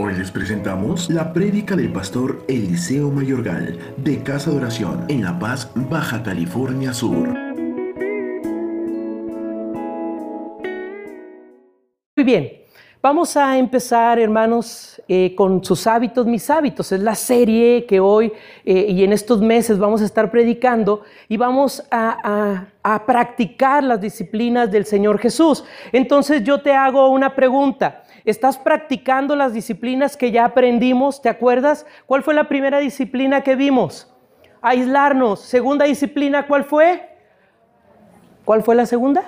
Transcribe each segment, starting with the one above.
Hoy les presentamos la prédica del pastor Eliseo Mayorgal de Casa de Oración en La Paz, Baja California Sur. Muy bien, vamos a empezar, hermanos, eh, con sus hábitos, mis hábitos. Es la serie que hoy eh, y en estos meses vamos a estar predicando y vamos a, a practicar las disciplinas del Señor Jesús. Entonces yo te hago una pregunta. ¿Estás practicando las disciplinas que ya aprendimos? ¿Te acuerdas? ¿Cuál fue la primera disciplina que vimos? Aislarnos. Segunda disciplina, ¿cuál fue? ¿Cuál fue la segunda?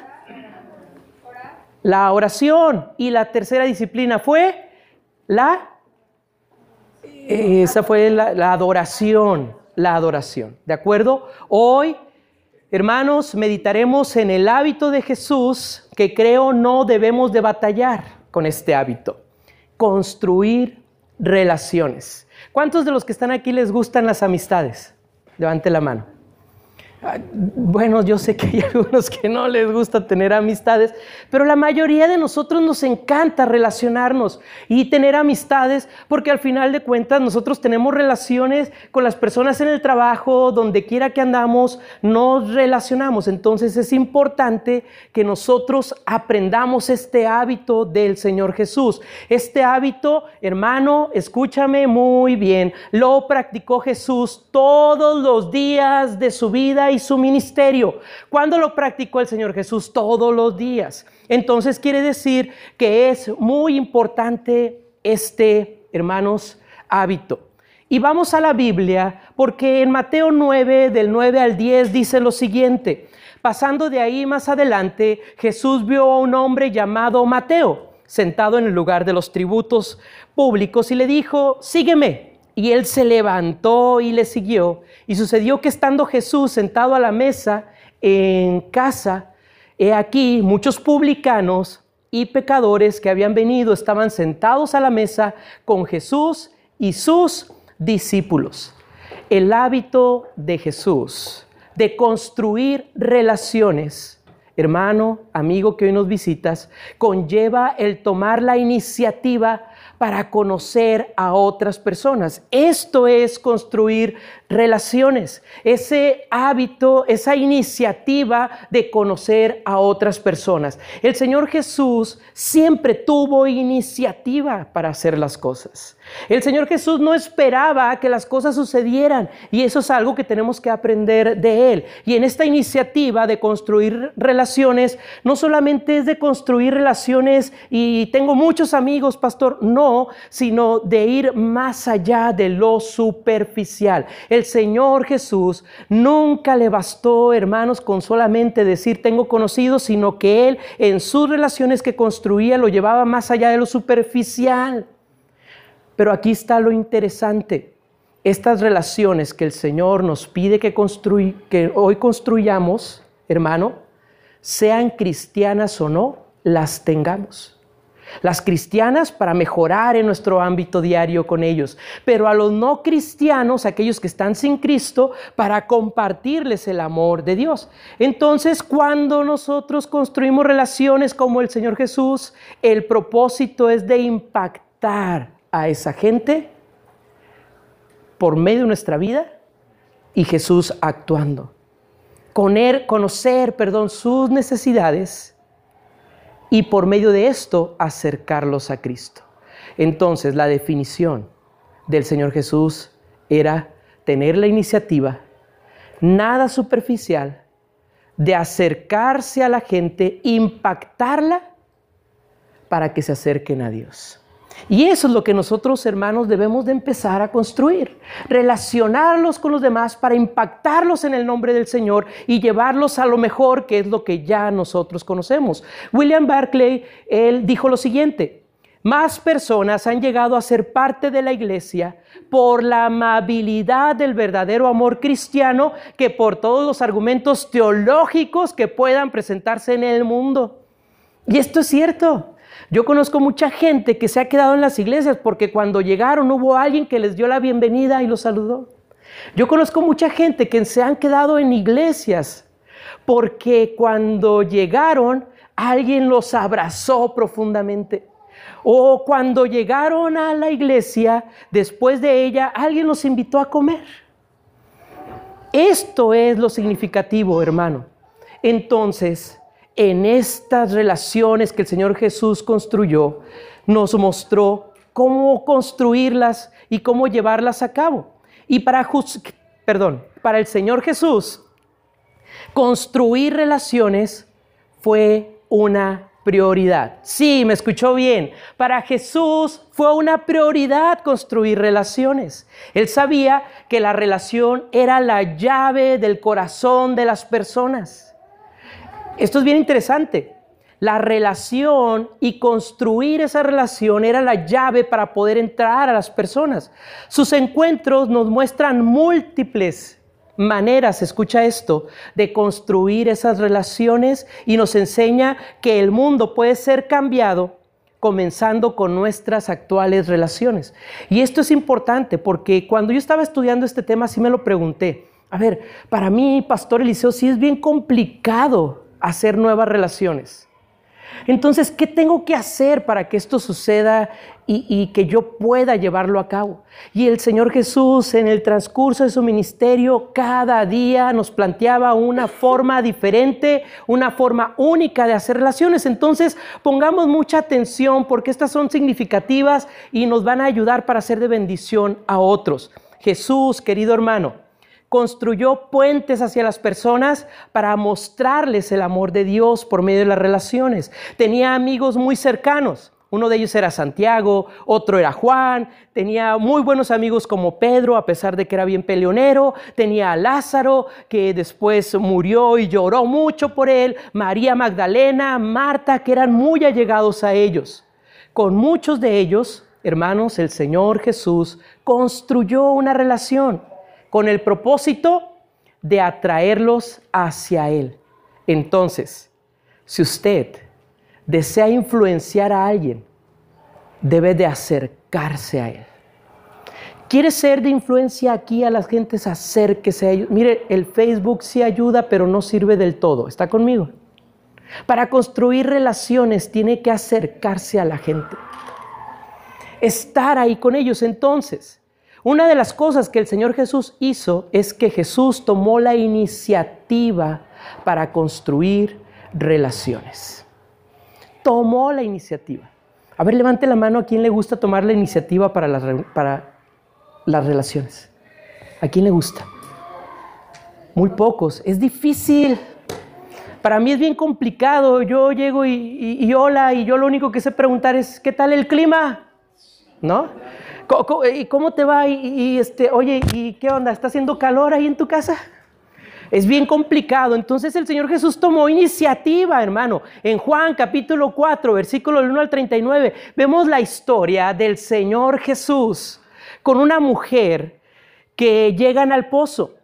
La oración. Y la tercera disciplina fue la... Esa fue la, adoración. La adoración. ¿De acuerdo? Hoy Hermanos, meditaremos en el hábito de Jesús que creo no debemos de batallar con este hábito. Construir relaciones. ¿Cuántos de los que están aquí les gustan las amistades? Levante la mano. Bueno, yo sé que hay algunos que no les gusta tener amistades, pero la mayoría de nosotros nos encanta relacionarnos y tener amistades porque al final de cuentas nosotros tenemos relaciones con las personas en el trabajo, donde quiera que andamos, nos relacionamos. Entonces es importante que nosotros aprendamos este hábito del Señor Jesús. Este hábito, hermano, escúchame muy bien, lo practicó Jesús todos los días de su vida y su ministerio. ¿Cuándo lo practicó el Señor Jesús? Todos los días. Entonces quiere decir que es muy importante este, hermanos, hábito. Y vamos a la Biblia porque en Mateo 9, del 9 al 10, dice lo siguiente. Pasando de ahí más adelante, Jesús vio a un hombre llamado Mateo, sentado en el lugar de los tributos públicos, y le dijo, sígueme. Y él se levantó y le siguió. Y sucedió que estando Jesús sentado a la mesa en casa, he aquí muchos publicanos y pecadores que habían venido estaban sentados a la mesa con Jesús y sus discípulos. El hábito de Jesús de construir relaciones, hermano, amigo que hoy nos visitas, conlleva el tomar la iniciativa para conocer a otras personas. Esto es construir relaciones, ese hábito, esa iniciativa de conocer a otras personas. El Señor Jesús siempre tuvo iniciativa para hacer las cosas. El Señor Jesús no esperaba que las cosas sucedieran y eso es algo que tenemos que aprender de Él. Y en esta iniciativa de construir relaciones, no solamente es de construir relaciones y tengo muchos amigos, pastor, no, sino de ir más allá de lo superficial. El Señor Jesús nunca le bastó, hermanos, con solamente decir tengo conocido, sino que Él en sus relaciones que construía lo llevaba más allá de lo superficial. Pero aquí está lo interesante. Estas relaciones que el Señor nos pide que, hoy construyamos, hermano, sean cristianas o no, las tengamos. Las cristianas para mejorar en nuestro ámbito diario con ellos, pero a los no cristianos, aquellos que están sin Cristo, para compartirles el amor de Dios. Entonces, cuando nosotros construimos relaciones como el Señor Jesús, el propósito es de impactar a esa gente por medio de nuestra vida y Jesús actuando. Conocer, perdón, sus necesidades y por medio de esto acercarlos a Cristo. Entonces, la definición del Señor Jesús era tener la iniciativa, nada superficial, de acercarse a la gente, impactarla para que se acerquen a Dios. Y eso es lo que nosotros, hermanos, debemos de empezar a construir. Relacionarlos con los demás para impactarlos en el nombre del Señor y llevarlos a lo mejor, que es lo que ya nosotros conocemos. William Barclay, él dijo lo siguiente, más personas han llegado a ser parte de la iglesia por la amabilidad del verdadero amor cristiano que por todos los argumentos teológicos que puedan presentarse en el mundo. Y esto es cierto. Yo conozco mucha gente que se ha quedado en las iglesias porque cuando llegaron hubo alguien que les dio la bienvenida y los saludó. Yo conozco mucha gente que se han quedado en iglesias porque cuando llegaron alguien los abrazó profundamente. O cuando llegaron a la iglesia, después de ella, alguien los invitó a comer. Esto es lo significativo, hermano. Entonces, en estas relaciones que el Señor Jesús construyó, nos mostró cómo construirlas y cómo llevarlas a cabo. Y para, perdón, para el Señor Jesús, construir relaciones fue una prioridad. Sí, me escuchó bien. Para Jesús fue una prioridad construir relaciones. Él sabía que la relación era la llave del corazón de las personas. Esto es bien interesante. La relación y construir esa relación era la llave para poder entrar a las personas. Sus encuentros nos muestran múltiples maneras, escucha esto, de construir esas relaciones y nos enseña que el mundo puede ser cambiado comenzando con nuestras actuales relaciones. Y esto es importante porque cuando yo estaba estudiando este tema sí me lo pregunté. A ver, para mí, Pastor Eliseo, sí es bien complicado hacer nuevas relaciones. Entonces, ¿qué tengo que hacer para que esto suceda y, que yo pueda llevarlo a cabo? Y el Señor Jesús en el transcurso de su ministerio cada día nos planteaba una forma diferente, una forma única de hacer relaciones. Entonces, pongamos mucha atención porque estas son significativas y nos van a ayudar para hacer de bendición a otros. Jesús, querido hermano, construyó puentes hacia las personas para mostrarles el amor de Dios por medio de las relaciones. Tenía amigos muy cercanos. Uno de ellos era Santiago, otro era Juan, tenía muy buenos amigos como Pedro, a pesar de que era bien peleonero, tenía a Lázaro, que después murió y lloró mucho por él, María Magdalena, Marta, que eran muy allegados a ellos. Con muchos de ellos, hermanos, el Señor Jesús construyó una relación con el propósito de atraerlos hacia Él. Entonces, si usted desea influenciar a alguien, debe de acercarse a Él. ¿Quiere ser de influencia aquí a las gentes? Acérquese a ellos. Mire, el Facebook sí ayuda, pero no sirve del todo. ¿Está conmigo? Para construir relaciones tiene que acercarse a la gente. Estar ahí con ellos. Entonces, una de las cosas que el Señor Jesús hizo es que Jesús tomó la iniciativa para construir relaciones. Tomó la iniciativa. A ver, levante la mano a quien le gusta tomar la iniciativa para las, para las relaciones. ¿A quién le gusta? Muy pocos. Es difícil. Para mí es bien complicado. Yo llego y, y hola y yo lo único que sé preguntar es, ¿qué tal el clima? ¿No? ¿Y cómo te va? Y, este, oye, ¿y qué onda? ¿Está haciendo calor ahí en tu casa? Es bien complicado. Entonces el Señor Jesús tomó iniciativa, hermano. En Juan capítulo 4, versículo 1 al 39, vemos la historia del Señor Jesús con una mujer que llegan al pozo.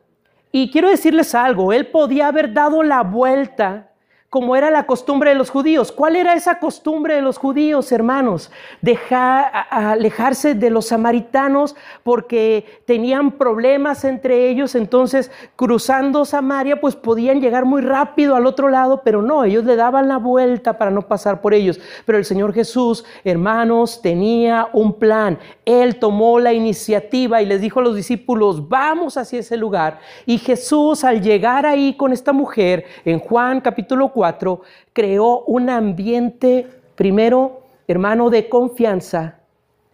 Y quiero decirles algo, él podía haber dado la vuelta como era la costumbre de los judíos. ¿Cuál era esa costumbre de los judíos, hermanos? Dejar, alejarse de los samaritanos porque tenían problemas entre ellos, entonces cruzando Samaria pues podían llegar muy rápido al otro lado, pero no, ellos le daban la vuelta para no pasar por ellos. Pero el Señor Jesús, hermanos, tenía un plan. Él tomó la iniciativa y les dijo a los discípulos, vamos hacia ese lugar. Y Jesús al llegar ahí con esta mujer, en Juan capítulo 4, creó un ambiente, primero, hermano, de confianza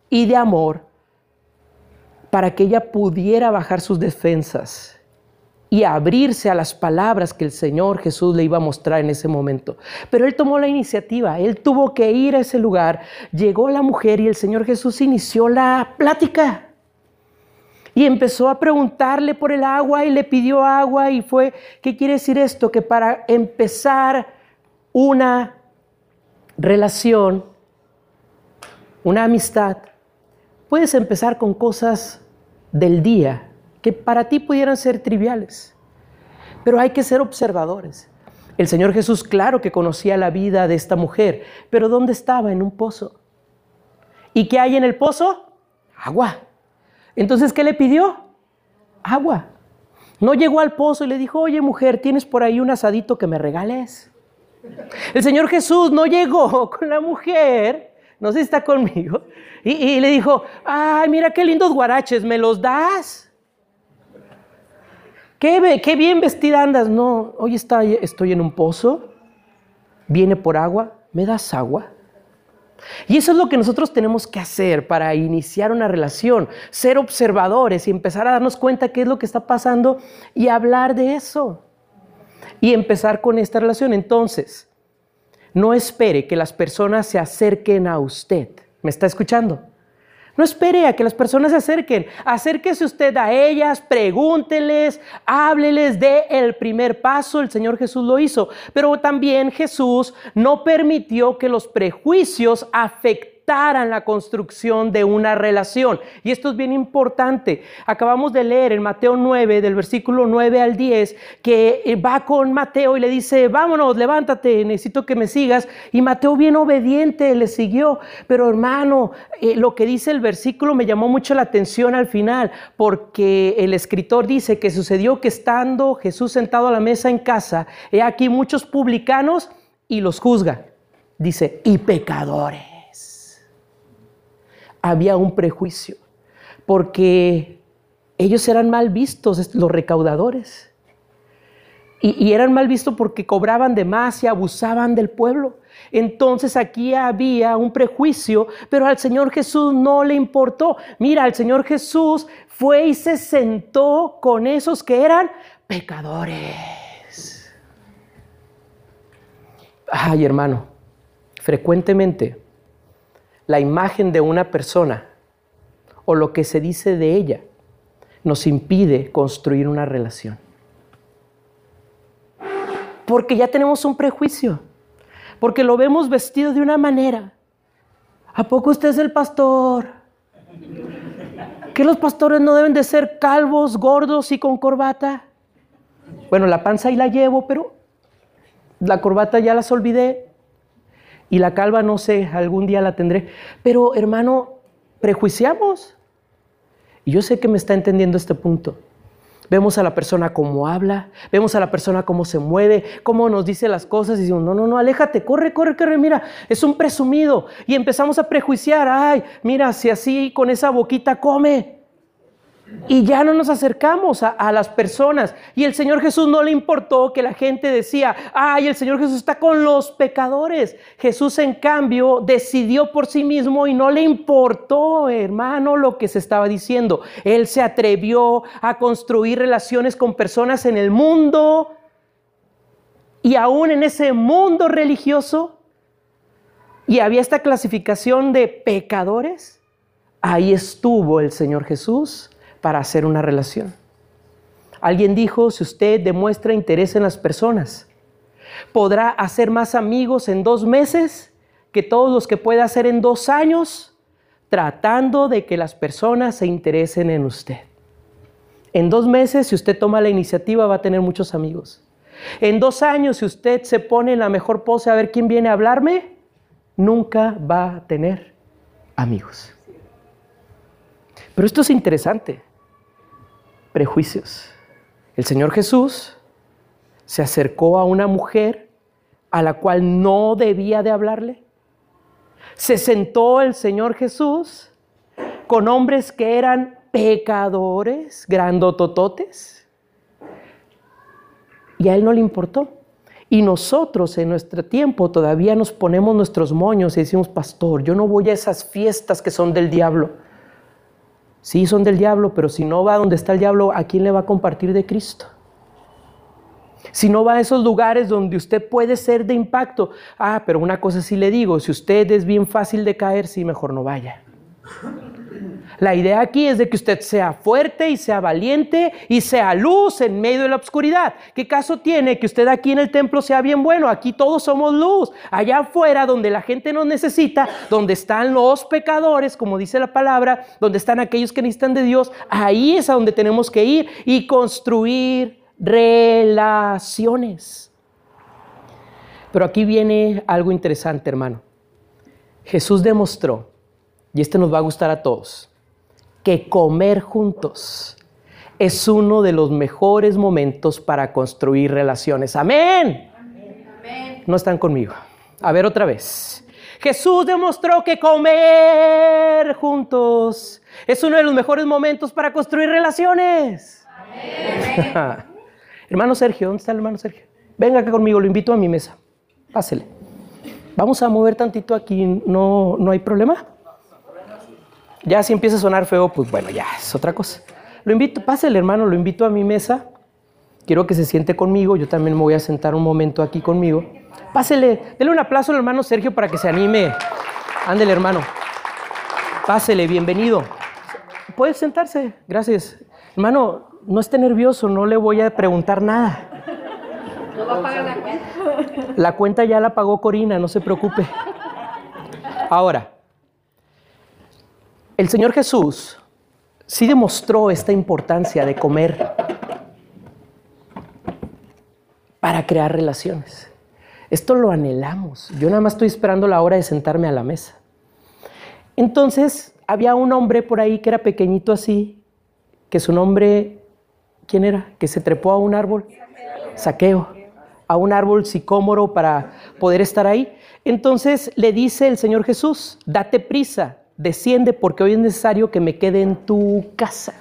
y de amor para que ella pudiera bajar sus defensas y abrirse a las palabras que el Señor Jesús le iba a mostrar en ese momento. Pero él tomó la iniciativa, él tuvo que ir a ese lugar, llegó la mujer y el Señor Jesús inició la plática. Y empezó a preguntarle por el agua y le pidió agua y fue, ¿qué quiere decir esto? Que para empezar una relación, una amistad, puedes empezar con cosas del día que para ti pudieran ser triviales, pero hay que ser observadores. El Señor Jesús, claro que conocía la vida de esta mujer, pero ¿dónde estaba? En un pozo. ¿Y qué hay en el pozo? Agua. Entonces, ¿qué le pidió? Agua. No llegó al pozo y le dijo, oye mujer, ¿tienes por ahí un asadito que me regales? El Señor Jesús no llegó con la mujer No sé si está conmigo. Y, le dijo, ay, mira qué lindos guaraches, ¿me los das? ¿Qué, qué bien vestida andas? No, hoy está, estoy en un pozo, viene por agua, ¿me das agua? Y eso es lo que nosotros tenemos que hacer para iniciar una relación, ser observadores y empezar a darnos cuenta qué es lo que está pasando y hablar de eso. Y empezar con esta relación. Entonces, no espere que las personas se acerquen a usted. ¿Me está escuchando? No espere a que las personas se acerquen. Acérquese usted a ellas, pregúnteles, hábleles, dé el primer paso. El Señor Jesús lo hizo. Pero también Jesús no permitió que los prejuicios afectaran la construcción de una relación. Y esto es bien importante. Acabamos de leer en Mateo 9, del versículo 9 al 10, que eh, va con Mateo y le dice, vámonos, levántate, necesito que me sigas. Y Mateo bien obediente le siguió. Pero hermano, eh, lo que dice el versículo me llamó mucho la atención al final, porque el escritor dice que sucedió que estando Jesús sentado a la mesa en casa, he aquí muchos publicanos y los juzga. Dice, y pecadores había un prejuicio, porque ellos eran mal vistos, los recaudadores. Y, eran mal vistos porque cobraban de más y abusaban del pueblo. Entonces aquí había un prejuicio, pero al Señor Jesús no le importó. Mira, el Señor Jesús fue y se sentó con esos que eran pecadores. Ay, hermano, frecuentemente la imagen de una persona o lo que se dice de ella nos impide construir una relación. Porque ya tenemos un prejuicio, porque lo vemos vestido de una manera. ¿A poco usted es el pastor? ¿Que los pastores no deben de ser calvos, gordos y con corbata? Bueno, la panza ahí la llevo, pero la corbata ya las olvidé. Y la calva no sé, algún día la tendré. Pero hermano, prejuiciamos. Y yo sé que me está entendiendo este punto. Vemos a la persona cómo habla, vemos a la persona cómo se mueve, cómo nos dice las cosas y decimos, no, no, no, aléjate, corre, corre, corre, mira, es un presumido. Y empezamos a prejuiciar, ay, mira, si así con esa boquita come, y ya no nos acercamos a, las personas. Y el Señor Jesús no le importó que la gente decía, ay, el Señor Jesús está con los pecadores. Jesús en cambio decidió por sí mismo y no le importó, hermano, lo que se estaba diciendo. Él se atrevió a construir relaciones con personas en el mundo y aún en ese mundo religioso. Y había esta clasificación de pecadores. Ahí estuvo el Señor Jesús para hacer una relación. Alguien dijo, si usted demuestra interés en las personas, podrá hacer más amigos en dos meses que todos los que pueda hacer en dos años, tratando de que las personas se interesen en usted. En dos meses, si usted toma la iniciativa, va a tener muchos amigos. En dos años, si usted se pone en la mejor pose a ver quién viene a hablarme, nunca va a tener amigos. Pero esto es interesante prejuicios. El Señor Jesús se acercó a una mujer a la cual no debía de hablarle. Se sentó el Señor Jesús con hombres que eran pecadores, grandotototes, y a él no le importó. Y nosotros en nuestro tiempo todavía nos ponemos nuestros moños y decimos, pastor, yo no voy a esas fiestas que son del diablo. Sí, son del diablo, pero si no va donde está el diablo, ¿a quién le va a compartir de Cristo? Si no va a esos lugares donde usted puede ser de impacto. Ah, pero una cosa sí le digo, si usted es bien fácil de caer, sí, mejor no vaya. La idea aquí es de que usted sea fuerte y sea valiente y sea luz en medio de la oscuridad. ¿Qué caso tiene que usted aquí en el templo sea bien bueno? Aquí todos somos luz. Allá afuera, donde la gente nos necesita, donde están los pecadores, como dice la palabra, donde están aquellos que necesitan de Dios, ahí es a donde tenemos que ir y construir relaciones. Pero aquí viene algo interesante, hermano. Jesús demostró, y este nos va a gustar a todos, que comer juntos es uno de los mejores momentos para construir relaciones. Amén. No están conmigo. A ver otra vez. Jesús demostró que comer juntos es uno de los mejores momentos para construir relaciones. hermano Sergio, ¿dónde está el hermano Sergio? Venga acá conmigo, lo invito a mi mesa. Pásele. Vamos a mover tantito aquí, no, no hay problema. Ya si empieza a sonar feo, pues bueno, ya es otra cosa. Lo invito, pásele hermano, lo invito a mi mesa. Quiero que se siente conmigo, yo también me voy a sentar un momento aquí conmigo. Pásele, dele un aplauso al hermano Sergio para que se anime. Ándele hermano. Pásele, bienvenido. Puede sentarse, gracias. Hermano, no esté nervioso, no le voy a preguntar nada. ¿No va a pagar la cuenta? La cuenta ya la pagó Corina, no se preocupe. Ahora, el Señor Jesús sí demostró esta importancia de comer para crear relaciones. Esto lo anhelamos. Yo nada más estoy esperando la hora de sentarme a la mesa. Entonces, había un hombre por ahí que era pequeñito así, que su nombre, ¿quién era? Que se trepó a un árbol. Saqueo. A un árbol sicómoro para poder estar ahí. Entonces le dice el Señor Jesús, date prisa, desciende porque hoy es necesario que me quede en tu casa.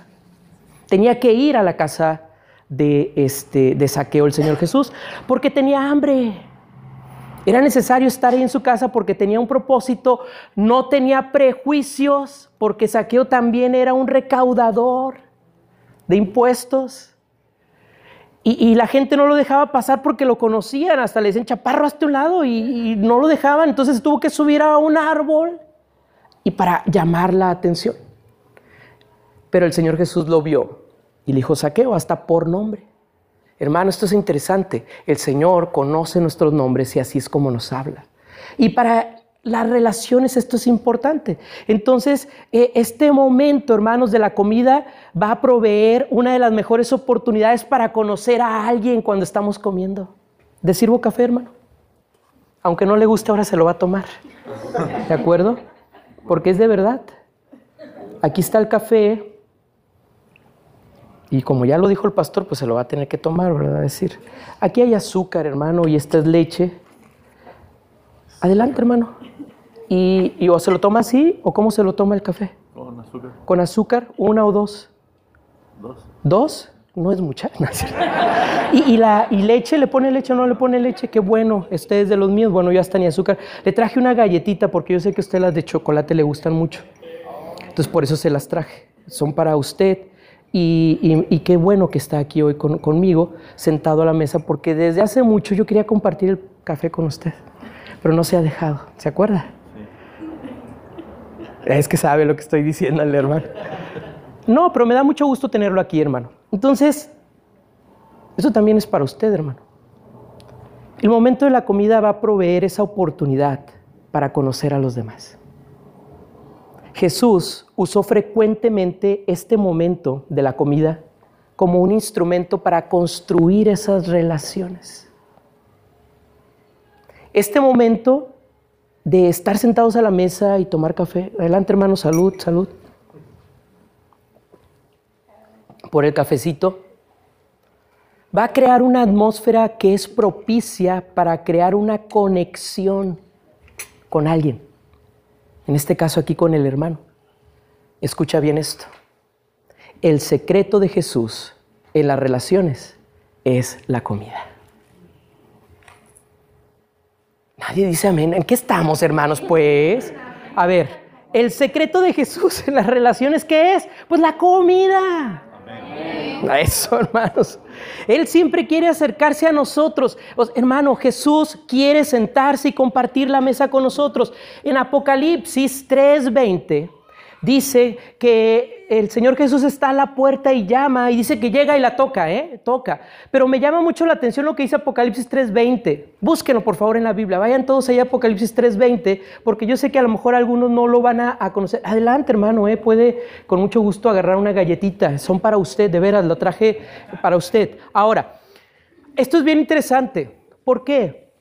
Tenía que ir a la casa de, este, de saqueo el Señor Jesús porque tenía hambre. Era necesario estar ahí en su casa porque tenía un propósito, no tenía prejuicios, porque Saqueo también era un recaudador de impuestos. Y, la gente no lo dejaba pasar porque lo conocían, hasta le decían, chaparro, hasta un lado, y, y no lo dejaban. Entonces tuvo que subir a un árbol y para llamar la atención. Pero el Señor Jesús lo vio y le dijo, Saqueo, hasta por nombre. Hermano, esto es interesante. El Señor conoce nuestros nombres y así es como nos habla. Y para las relaciones esto es importante. Entonces, eh, este momento, hermanos, de la comida va a proveer una de las mejores oportunidades para conocer a alguien cuando estamos comiendo. ¿De sirvo café, hermano? Aunque no le guste, ahora se lo va a tomar. ¿De acuerdo? Porque es de verdad. Aquí está el café, y como ya lo dijo el pastor, pues se lo va a tener que tomar, ¿verdad? Decir, aquí hay azúcar, hermano, y esta es leche. Adelante, hermano. Y, o se lo toma así, o cómo se lo toma el café. Con azúcar. Con azúcar, una o dos. Dos. ¿Dos? No es mucha. y, la, y leche, ¿le pone leche o no le pone leche? Qué bueno, este es de los míos. Bueno, ya está ni azúcar. Le traje una galletita porque yo sé que a usted las de chocolate le gustan mucho. Entonces por eso se las traje. Son para usted y, qué bueno que está aquí hoy conmigo, sentado a la mesa, porque desde hace mucho yo quería compartir el café con usted, pero no se ha dejado. ¿Se acuerda? Es que sabe lo que estoy diciendo, hermano. No, pero me da mucho gusto tenerlo aquí, hermano. Entonces, eso también es para usted, hermano. El momento de la comida va a proveer esa oportunidad para conocer a los demás. Jesús usó frecuentemente este momento de la comida como un instrumento para construir esas relaciones. Este momento de estar sentados a la mesa y tomar café. Adelante, hermano, salud, salud. Por el cafecito. Va a crear una atmósfera que es propicia para crear una conexión con alguien en este caso aquí con el hermano. Escucha bien esto. El secreto de Jesús en las relaciones es la comida. Nadie dice amén. ¿En qué estamos, hermanos? Pues, a ver, el secreto de Jesús en las relaciones, ¿qué es? Pues la comida. A eso, hermanos. Él siempre quiere acercarse a nosotros. hermano, Jesús quiere sentarse y compartir la mesa con nosotros. En Apocalipsis 3:20 dice que el Señor Jesús está a la puerta y llama y dice que llega y la toca, ¿eh? Toca. Pero me llama mucho la atención lo que dice Apocalipsis 3:20. Búsquenlo por favor en la Biblia. Vayan todos allá a Apocalipsis 3:20 porque yo sé que a lo mejor algunos no lo van a, conocer. Adelante, hermano, ¿eh? Puede con mucho gusto agarrar una galletita. Son para usted, de veras, lo traje para usted. Ahora, esto es bien interesante. ¿Por qué?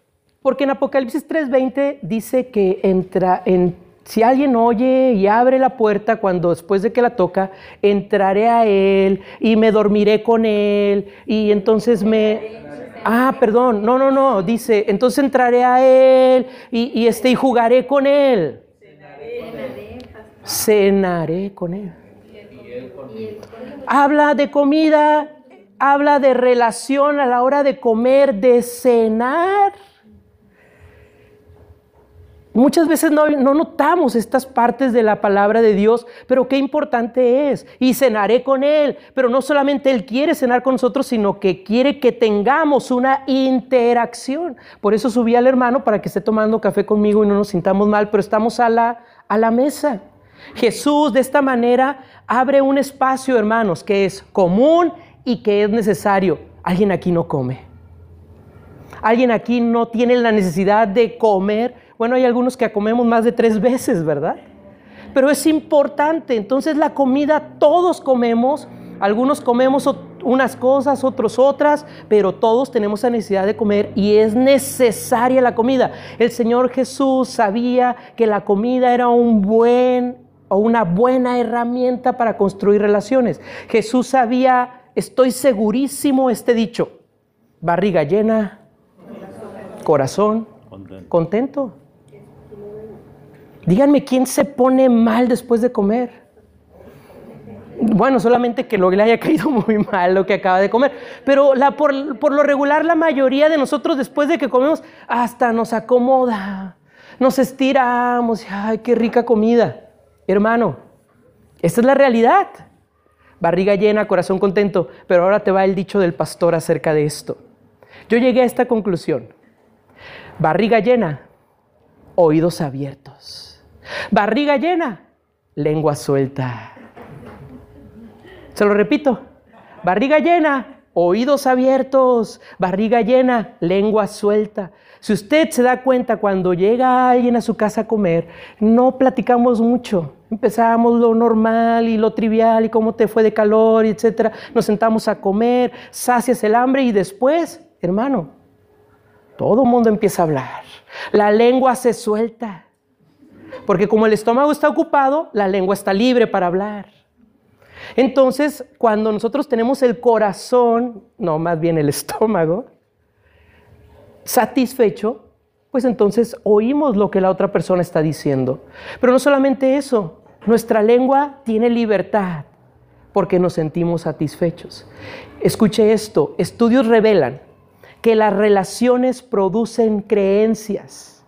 Porque en Apocalipsis 3:20 dice que entra en si alguien oye y abre la puerta cuando después de que la toca, entraré a él y me dormiré con él y entonces me... Ah, perdón, no, no, no, dice, entonces entraré a él y, este, y jugaré con él. Cenaré con él. Habla de comida, habla de relación a la hora de comer, de cenar. Muchas veces no, no, notamos estas partes de la palabra de Dios, pero qué importante es. Y cenaré con Él. Pero no solamente Él quiere cenar con nosotros, sino que quiere que tengamos una interacción. Por eso subí al hermano para que esté tomando café conmigo y no nos sintamos mal, pero estamos a la, a la mesa. Jesús de esta manera abre un espacio, hermanos, que es común y que es necesario. Alguien aquí no come. Alguien aquí no tiene la necesidad de comer. Bueno, hay algunos que comemos más de tres veces, ¿verdad? Pero es importante. Entonces la comida todos comemos. Algunos comemos unas cosas, otros otras, pero todos tenemos la necesidad de comer y es necesaria la comida. El Señor Jesús sabía que la comida era un buen o una buena herramienta para construir relaciones. Jesús sabía, estoy segurísimo este dicho, barriga llena, corazón contento. contento. Díganme, ¿quién se pone mal después de comer? Bueno, solamente que lo le haya caído muy mal lo que acaba de comer. Pero por, por, lo regular, la mayoría de nosotros después de que comemos, hasta nos acomoda, nos estiramos. ¡Ay, qué rica comida! Hermano, esta es la realidad. Barriga llena, corazón contento. Pero ahora te va el dicho del pastor acerca de esto. Yo llegué a esta conclusión. Barriga llena, oídos abiertos. Barriga llena, lengua suelta. Se lo repito. Barriga llena, oídos abiertos. Barriga llena, lengua suelta. Si usted se da cuenta cuando llega alguien a su casa a comer, no platicamos mucho. Empezamos lo normal y lo trivial y cómo te fue de calor, etcétera. Nos sentamos a comer, sacias el hambre y después, hermano, todo el mundo empieza a hablar. La lengua se suelta. Porque como el estómago está ocupado, la lengua está libre para hablar. Entonces, cuando nosotros tenemos el corazón, no, más bien el estómago, satisfecho, pues entonces oímos lo que la otra persona está diciendo. Pero no solamente eso, nuestra lengua tiene libertad porque nos sentimos satisfechos. Escuche esto, estudios revelan que las relaciones producen creencias.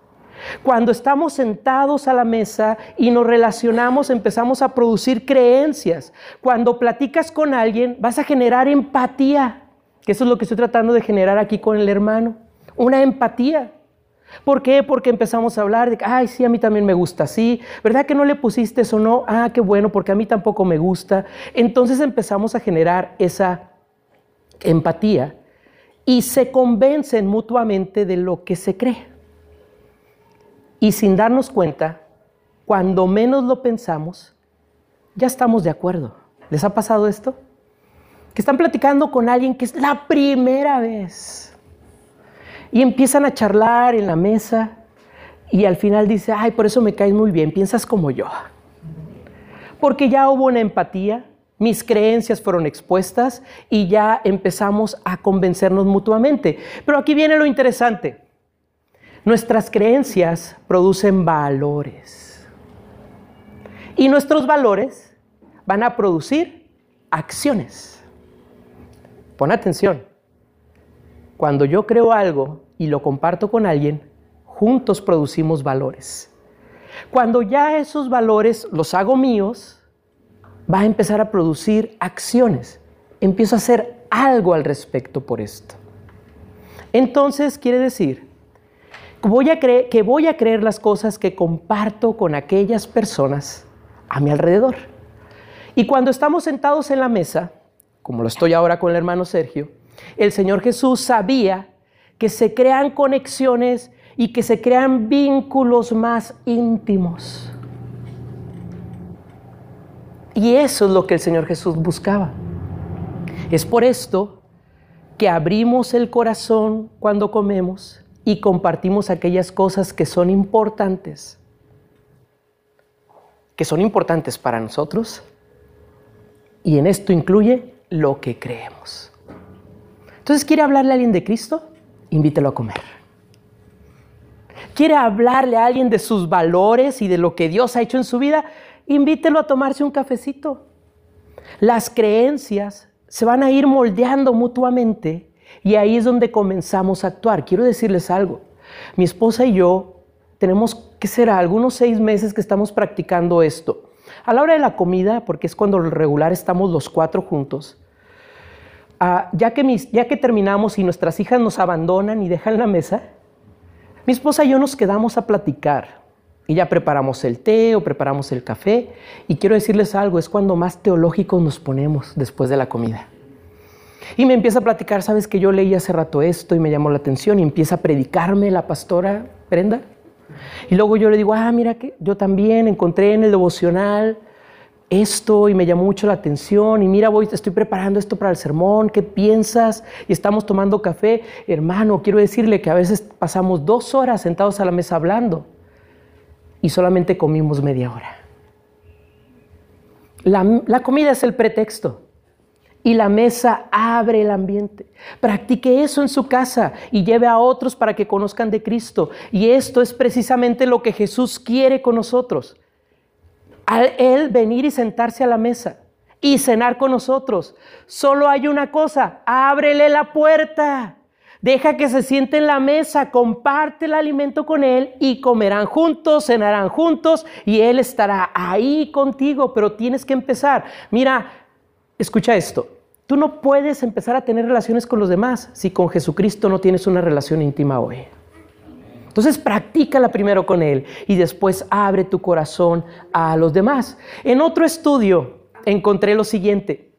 Cuando estamos sentados a la mesa y nos relacionamos, empezamos a producir creencias. Cuando platicas con alguien, vas a generar empatía, que eso es lo que estoy tratando de generar aquí con el hermano, una empatía. ¿Por qué? Porque empezamos a hablar de, ay, sí, a mí también me gusta, sí, ¿verdad que no le pusiste eso? No, ah, qué bueno, porque a mí tampoco me gusta. Entonces empezamos a generar esa empatía y se convencen mutuamente de lo que se cree. Y sin darnos cuenta, cuando menos lo pensamos, ya estamos de acuerdo. ¿Les ha pasado esto? Que están platicando con alguien que es la primera vez. Y empiezan a charlar en la mesa y al final dice, ay, por eso me caes muy bien, piensas como yo. Porque ya hubo una empatía, mis creencias fueron expuestas y ya empezamos a convencernos mutuamente. Pero aquí viene lo interesante. Nuestras creencias producen valores. Y nuestros valores van a producir acciones. Pon atención. Cuando yo creo algo y lo comparto con alguien, juntos producimos valores. Cuando ya esos valores los hago míos, va a empezar a producir acciones. Empiezo a hacer algo al respecto por esto. Entonces quiere decir voy a creer, que voy a creer las cosas que comparto con aquellas personas a mi alrededor. Y cuando estamos sentados en la mesa, como lo estoy ahora con el hermano Sergio, el Señor Jesús sabía que se crean conexiones y que se crean vínculos más íntimos. Y eso es lo que el Señor Jesús buscaba. Es por esto que abrimos el corazón cuando comemos y compartimos aquellas cosas que son importantes, que son importantes para nosotros, y en esto incluye lo que creemos. Entonces, ¿quiere hablarle a alguien de Cristo? Invítelo a comer. ¿Quiere hablarle a alguien de sus valores y de lo que Dios ha hecho en su vida? Invítelo a tomarse un cafecito. Las creencias se van a ir moldeando mutuamente y ahí es donde comenzamos a actuar. Quiero decirles algo. Mi esposa y yo tenemos que ser algunos seis meses que estamos practicando esto. A la hora de la comida, porque es cuando regular estamos los cuatro juntos, ah, ya, que ya que terminamos y nuestras hijas nos abandonan y dejan la mesa, mi esposa y yo nos quedamos a platicar. Y ya preparamos el té o preparamos el café. Y quiero decirles algo, es cuando más teológicos nos ponemos después de la comida. Y me empieza a platicar, sabes que yo leí hace rato esto y me llamó la atención y empieza a predicarme la pastora Brenda. Y luego yo le digo, ah, mira que yo también encontré en el devocional esto y me llamó mucho la atención y mira, voy, estoy preparando esto para el sermón, ¿qué piensas? Y estamos tomando café. Hermano, quiero decirle que a veces pasamos dos horas sentados a la mesa hablando y solamente comimos media hora. La, la comida es el pretexto y la mesa abre el ambiente. Practique eso en su casa y lleve a otros para que conozcan de Cristo. Y esto es precisamente lo que Jesús quiere con nosotros al Él venir y sentarse a la mesa y cenar con nosotros. Solo hay una cosa, ábrele la puerta. Deja que se siente en la mesa, comparte el alimento con Él y comerán juntos, cenarán juntos y Él estará ahí contigo, pero tienes que empezar. Mira, escucha esto, tú no puedes empezar a tener relaciones con los demás si con Jesucristo no tienes una relación íntima hoy. Entonces practícala primero con Él y después abre tu corazón a los demás. En otro estudio encontré lo siguiente,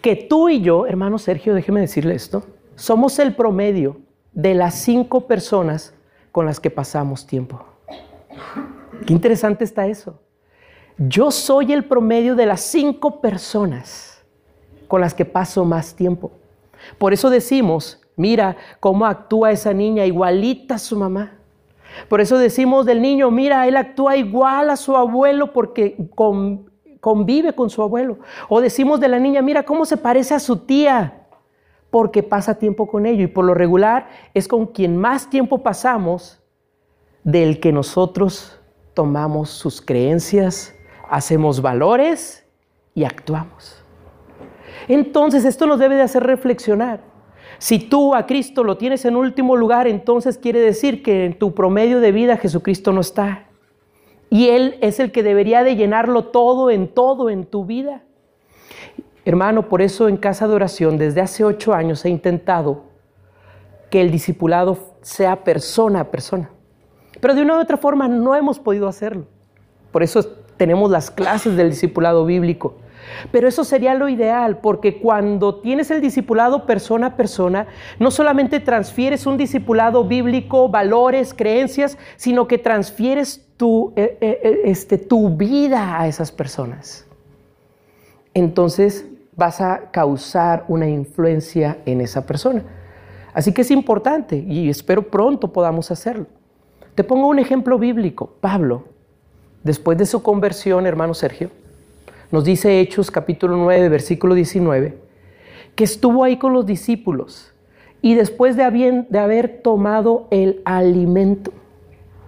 que tú y yo, hermano Sergio, déjeme decirle esto, somos el promedio de las cinco personas con las que pasamos tiempo. Qué interesante está eso. Yo soy el promedio de las cinco personas con las que paso más tiempo. Por eso decimos Mira cómo actúa esa niña, igualita a su mamá. Por eso decimos del niño, mira, él actúa igual a su abuelo porque convive con su abuelo. O decimos de la niña, mira cómo se parece a su tía porque pasa tiempo con ello. Y por lo regular es con quien más tiempo pasamos del que nosotros tomamos sus creencias, hacemos valores y actuamos. Entonces esto nos debe de hacer reflexionar. Si tú a Cristo lo tienes en último lugar, entonces quiere decir que en tu promedio de vida Jesucristo no está. Y Él es el que debería de llenarlo todo en todo en tu vida. Hermano, por eso en casa de oración desde hace ocho años he intentado que el discipulado sea persona a persona. Pero de una u otra forma no hemos podido hacerlo. Por eso tenemos las clases del discipulado bíblico. Pero eso sería lo ideal, porque cuando tienes el discipulado persona a persona, no solamente transfieres un discipulado bíblico, valores, creencias, sino que transfieres tu, eh, eh, eh, este, tu vida a esas personas. Entonces vas a causar una influencia en esa persona. Así que es importante y espero pronto podamos hacerlo. Te pongo un ejemplo bíblico. Pablo, después de su conversión, hermano Sergio, nos dice Hechos capítulo 9, versículo 19, que estuvo ahí con los discípulos y después de haber, de haber tomado el alimento,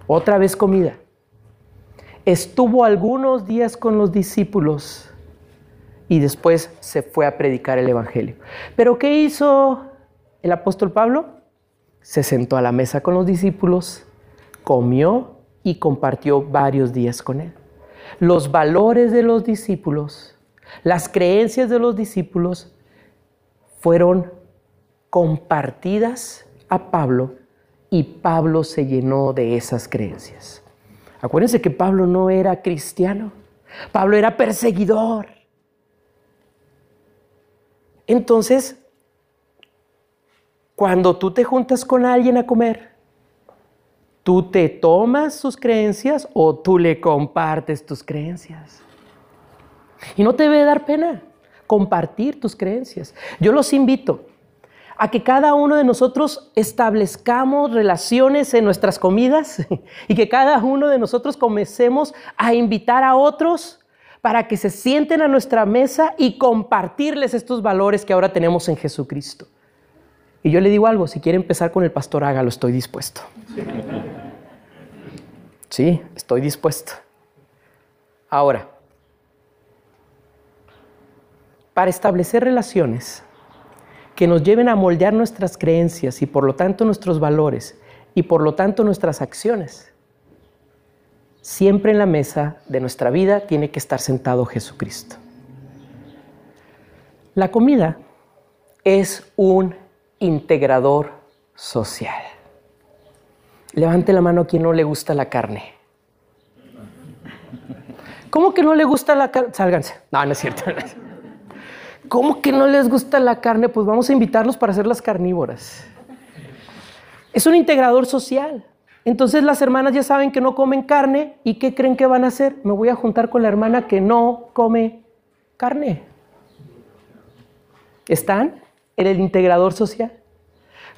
otra vez comida, estuvo algunos días con los discípulos y después se fue a predicar el Evangelio. Pero ¿qué hizo el apóstol Pablo? Se sentó a la mesa con los discípulos, comió y compartió varios días con él los valores de los discípulos, las creencias de los discípulos fueron compartidas a Pablo y Pablo se llenó de esas creencias. Acuérdense que Pablo no era cristiano, Pablo era perseguidor. Entonces, cuando tú te juntas con alguien a comer, ¿Tú te tomas sus creencias o tú le compartes tus creencias? Y no te debe dar pena compartir tus creencias. Yo los invito a que cada uno de nosotros establezcamos relaciones en nuestras comidas y que cada uno de nosotros comencemos a invitar a otros para que se sienten a nuestra mesa y compartirles estos valores que ahora tenemos en Jesucristo. Y yo le digo algo, si quiere empezar con el pastor, hágalo, estoy dispuesto. Sí, estoy dispuesto. Ahora, para establecer relaciones que nos lleven a moldear nuestras creencias y por lo tanto nuestros valores y por lo tanto nuestras acciones, siempre en la mesa de nuestra vida tiene que estar sentado Jesucristo. La comida es un integrador social. Levante la mano a quien no le gusta la carne. ¿Cómo que no le gusta la carne? Sálganse. No, no es cierto. ¿Cómo que no les gusta la carne? Pues vamos a invitarlos para hacer las carnívoras. Es un integrador social. Entonces las hermanas ya saben que no comen carne y ¿qué creen que van a hacer? Me voy a juntar con la hermana que no come carne. ¿Están en el integrador social?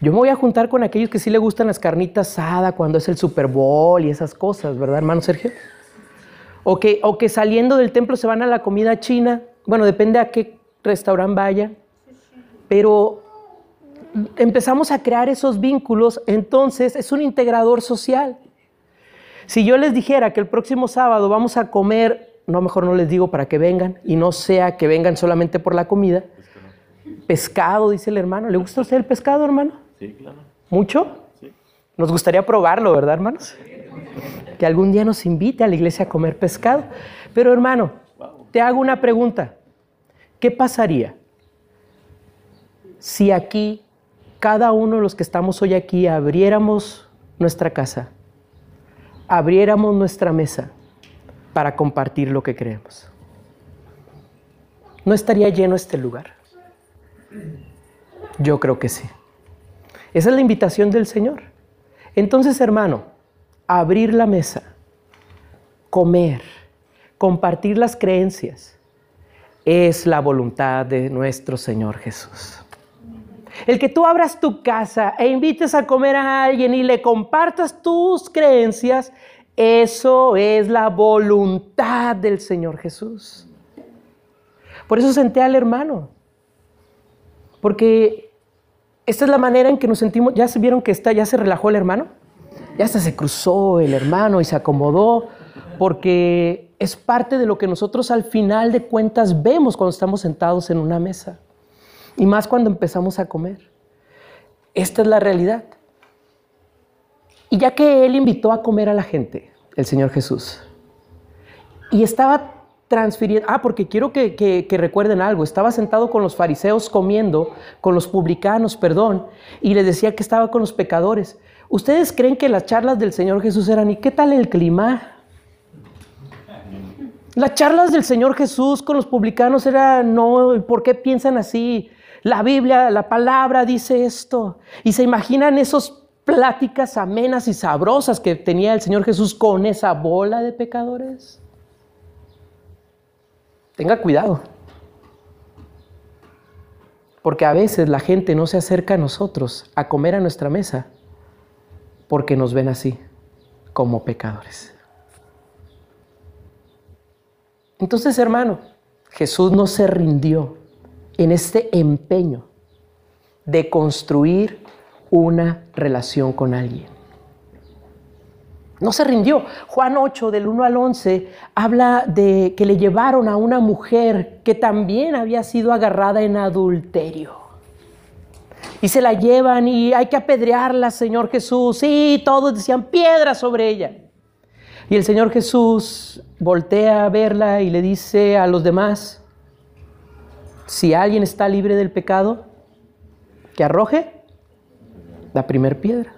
Yo me voy a juntar con aquellos que sí le gustan las carnitas asada cuando es el Super Bowl y esas cosas, ¿verdad, hermano Sergio? O que, o que saliendo del templo se van a la comida china. Bueno, depende a qué restaurante vaya. Pero empezamos a crear esos vínculos, entonces es un integrador social. Si yo les dijera que el próximo sábado vamos a comer, no mejor no les digo para que vengan y no sea que vengan solamente por la comida. Pescado, dice el hermano. ¿Le gusta a usted el pescado, hermano? Sí, claro. ¿Mucho? Sí. Nos gustaría probarlo, ¿verdad, hermanos? Que algún día nos invite a la iglesia a comer pescado. Pero, hermano, te hago una pregunta. ¿Qué pasaría si aquí cada uno de los que estamos hoy aquí abriéramos nuestra casa, abriéramos nuestra mesa para compartir lo que creemos? ¿No estaría lleno este lugar? Yo creo que sí. Esa es la invitación del Señor. Entonces, hermano, abrir la mesa, comer, compartir las creencias, es la voluntad de nuestro Señor Jesús. El que tú abras tu casa e invites a comer a alguien y le compartas tus creencias, eso es la voluntad del Señor Jesús. Por eso senté al hermano. Porque esta es la manera en que nos sentimos. ¿Ya se vieron que está, ya se relajó el hermano? Ya hasta se cruzó el hermano y se acomodó. Porque es parte de lo que nosotros al final de cuentas vemos cuando estamos sentados en una mesa. Y más cuando empezamos a comer. Esta es la realidad. Y ya que Él invitó a comer a la gente, el Señor Jesús, y estaba transfiriendo, ah, porque quiero que, que, recuerden algo, estaba sentado con los fariseos comiendo, con los publicanos, perdón, y les decía que estaba con los pecadores. ¿Ustedes creen que las charlas del Señor Jesús eran, ¿y qué tal el clima? Las charlas del Señor Jesús con los publicanos era, no, ¿por qué piensan así? La Biblia, la palabra dice esto. Y se imaginan esas pláticas amenas y sabrosas que tenía el Señor Jesús con esa bola de pecadores. Tenga cuidado. Porque a veces la gente no se acerca a nosotros a comer a nuestra mesa porque nos ven así, como pecadores. Entonces, hermano, Jesús no se rindió en este empeño de construir una relación con alguien. No se rindió. Juan 8, del 1 al 11, habla de que le llevaron a una mujer que también había sido agarrada en adulterio. Y se la llevan y hay que apedrearla, Señor Jesús. Y todos decían piedra sobre ella. Y el Señor Jesús voltea a verla y le dice a los demás, si alguien está libre del pecado, que arroje la primer piedra.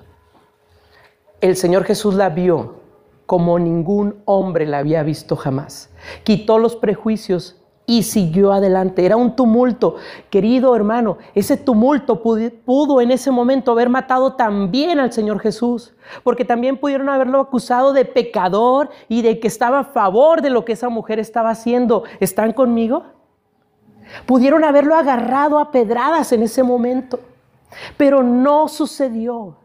El Señor Jesús la vio como ningún hombre la había visto jamás. Quitó los prejuicios y siguió adelante. Era un tumulto. Querido hermano, ese tumulto pudo, en ese momento haber matado también al Señor Jesús, porque también pudieron haberlo acusado de pecador y de que estaba a favor de lo que esa mujer estaba haciendo. ¿Están conmigo? Pudieron haberlo agarrado a pedradas en ese momento, pero no sucedió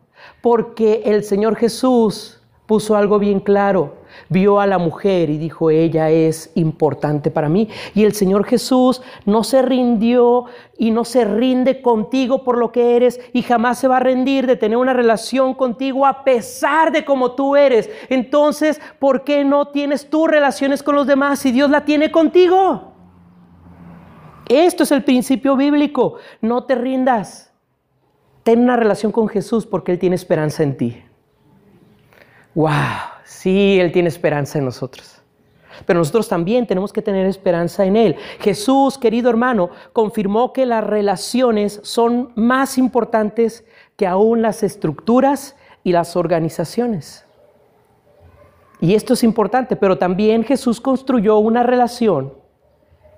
porque el Señor Jesús puso algo bien claro. vio a la mujer y dijo, ella es importante para mí. Y el Señor Jesús no se rindió y no se rinde contigo por lo que eres y jamás se va a rendir de tener una relación contigo a pesar de cómo tú eres. Entonces, ¿por qué no tienes tus relaciones con los demás si Dios la tiene contigo? Esto es el principio bíblico. No te rindas. Ten una relación con Jesús porque Él tiene esperanza en ti. ¡Wow! Sí, Él tiene esperanza en nosotros. Pero nosotros también tenemos que tener esperanza en Él. Jesús, querido hermano, confirmó que las relaciones son más importantes que aún las estructuras y las organizaciones. Y esto es importante, pero también Jesús construyó una relación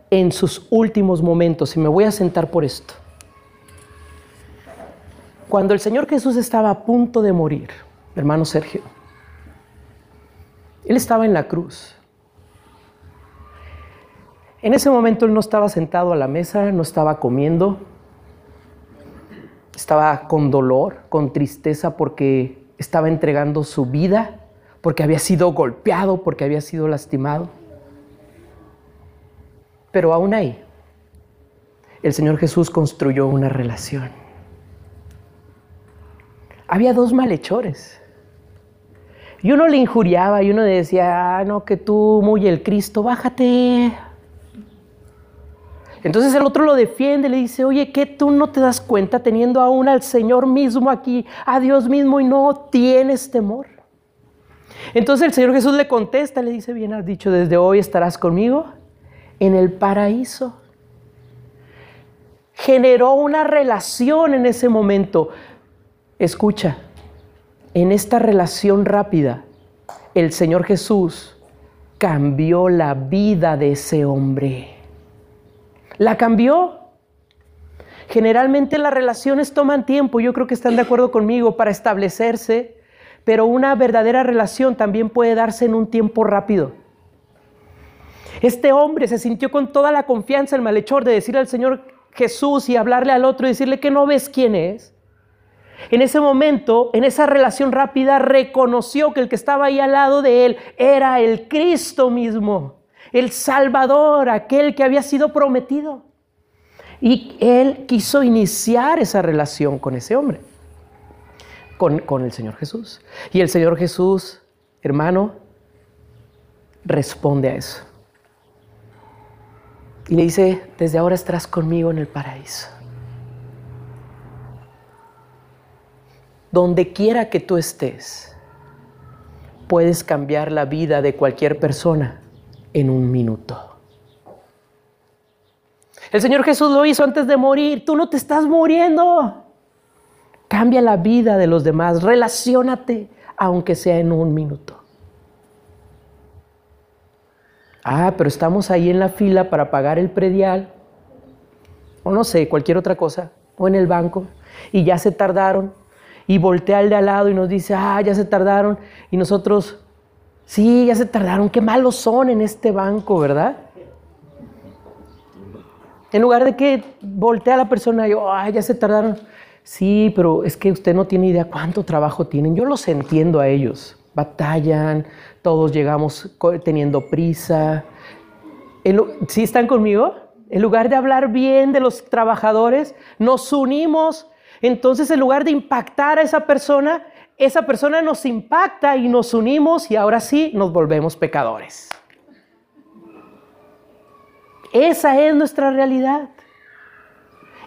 en sus últimos momentos. Y me voy a sentar por esto. Cuando el Señor Jesús estaba a punto de morir, hermano Sergio, él estaba en la cruz. En ese momento él no estaba sentado a la mesa, no estaba comiendo, estaba con dolor, con tristeza porque estaba entregando su vida, porque había sido golpeado, porque había sido lastimado. Pero aún ahí, el Señor Jesús construyó una relación. Había dos malhechores. Y uno le injuriaba y uno decía, ah, no, que tú, muy el Cristo, bájate. Entonces el otro lo defiende, le dice, oye, que tú no te das cuenta teniendo aún al Señor mismo aquí, a Dios mismo y no tienes temor. Entonces el Señor Jesús le contesta, le dice, bien has dicho, desde hoy estarás conmigo en el paraíso. Generó una relación en ese momento. Escucha, en esta relación rápida, el Señor Jesús cambió la vida de ese hombre. La cambió. Generalmente las relaciones toman tiempo, yo creo que están de acuerdo conmigo, para establecerse, pero una verdadera relación también puede darse en un tiempo rápido. Este hombre se sintió con toda la confianza, el malhechor, de decir al Señor Jesús y hablarle al otro y decirle que no ves quién es. En ese momento, en esa relación rápida, reconoció que el que estaba ahí al lado de él era el Cristo mismo, el Salvador, aquel que había sido prometido. Y él quiso iniciar esa relación con ese hombre, con, con el Señor Jesús. Y el Señor Jesús, hermano, responde a eso. Y le dice, desde ahora estarás conmigo en el paraíso. Donde quiera que tú estés, puedes cambiar la vida de cualquier persona en un minuto. El Señor Jesús lo hizo antes de morir. Tú no te estás muriendo. Cambia la vida de los demás. Relaciónate, aunque sea en un minuto. Ah, pero estamos ahí en la fila para pagar el predial, o no sé, cualquier otra cosa, o en el banco, y ya se tardaron, y voltea al de al lado y nos dice, ah, ya se tardaron, y nosotros, sí, ya se tardaron, qué malos son en este banco, ¿verdad? En lugar de que voltea a la persona y, ah, ya se tardaron, sí, pero es que usted no tiene idea cuánto trabajo tienen, yo los entiendo a ellos, batallan, todos llegamos teniendo prisa. ¿Sí están conmigo? En lugar de hablar bien de los trabajadores, nos unimos. Entonces, en lugar de impactar a esa persona, esa persona nos impacta y nos unimos y ahora sí nos volvemos pecadores. Esa es nuestra realidad.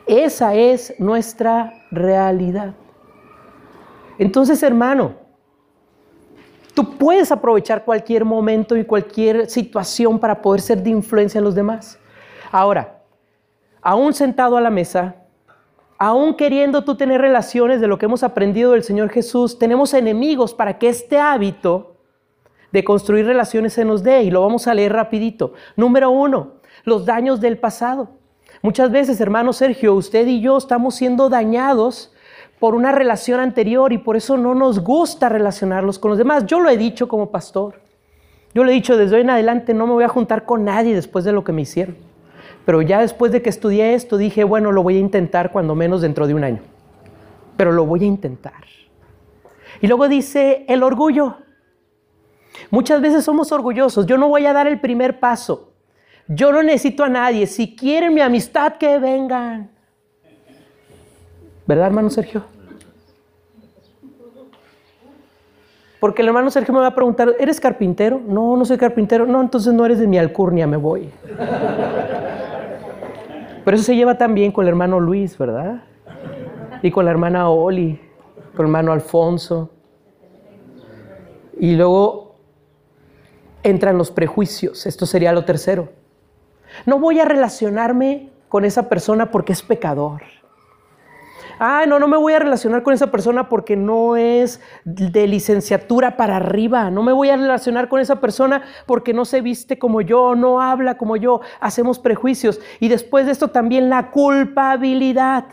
Esa es nuestra realidad. Entonces, hermano, Tú puedes aprovechar cualquier momento y cualquier situación para poder ser de influencia en los demás. Ahora, aún sentado a la mesa, aún queriendo tú tener relaciones de lo que hemos aprendido del Señor Jesús, tenemos enemigos para que este hábito de construir relaciones se nos dé. Y lo vamos a leer rapidito. Número uno, los daños del pasado. Muchas veces, hermano Sergio, usted y yo estamos siendo dañados por una relación anterior y por eso no nos gusta relacionarlos con los demás. Yo lo he dicho como pastor. Yo le he dicho desde hoy en adelante no me voy a juntar con nadie después de lo que me hicieron. Pero ya después de que estudié esto dije, bueno, lo voy a intentar cuando menos dentro de un año. Pero lo voy a intentar. Y luego dice el orgullo. Muchas veces somos orgullosos. Yo no voy a dar el primer paso. Yo no necesito a nadie. Si quieren mi amistad, que vengan. ¿Verdad, hermano Sergio? Porque el hermano Sergio me va a preguntar, ¿eres carpintero? No, no soy carpintero. No, entonces no eres de mi alcurnia, me voy. Pero eso se lleva también con el hermano Luis, ¿verdad? Y con la hermana Oli, con el hermano Alfonso. Y luego entran los prejuicios. Esto sería lo tercero. No voy a relacionarme con esa persona porque es pecador. Ah, no, no me voy a relacionar con esa persona porque no es de licenciatura para arriba. No me voy a relacionar con esa persona porque no se viste como yo, no habla como yo. Hacemos prejuicios. Y después de esto también la culpabilidad.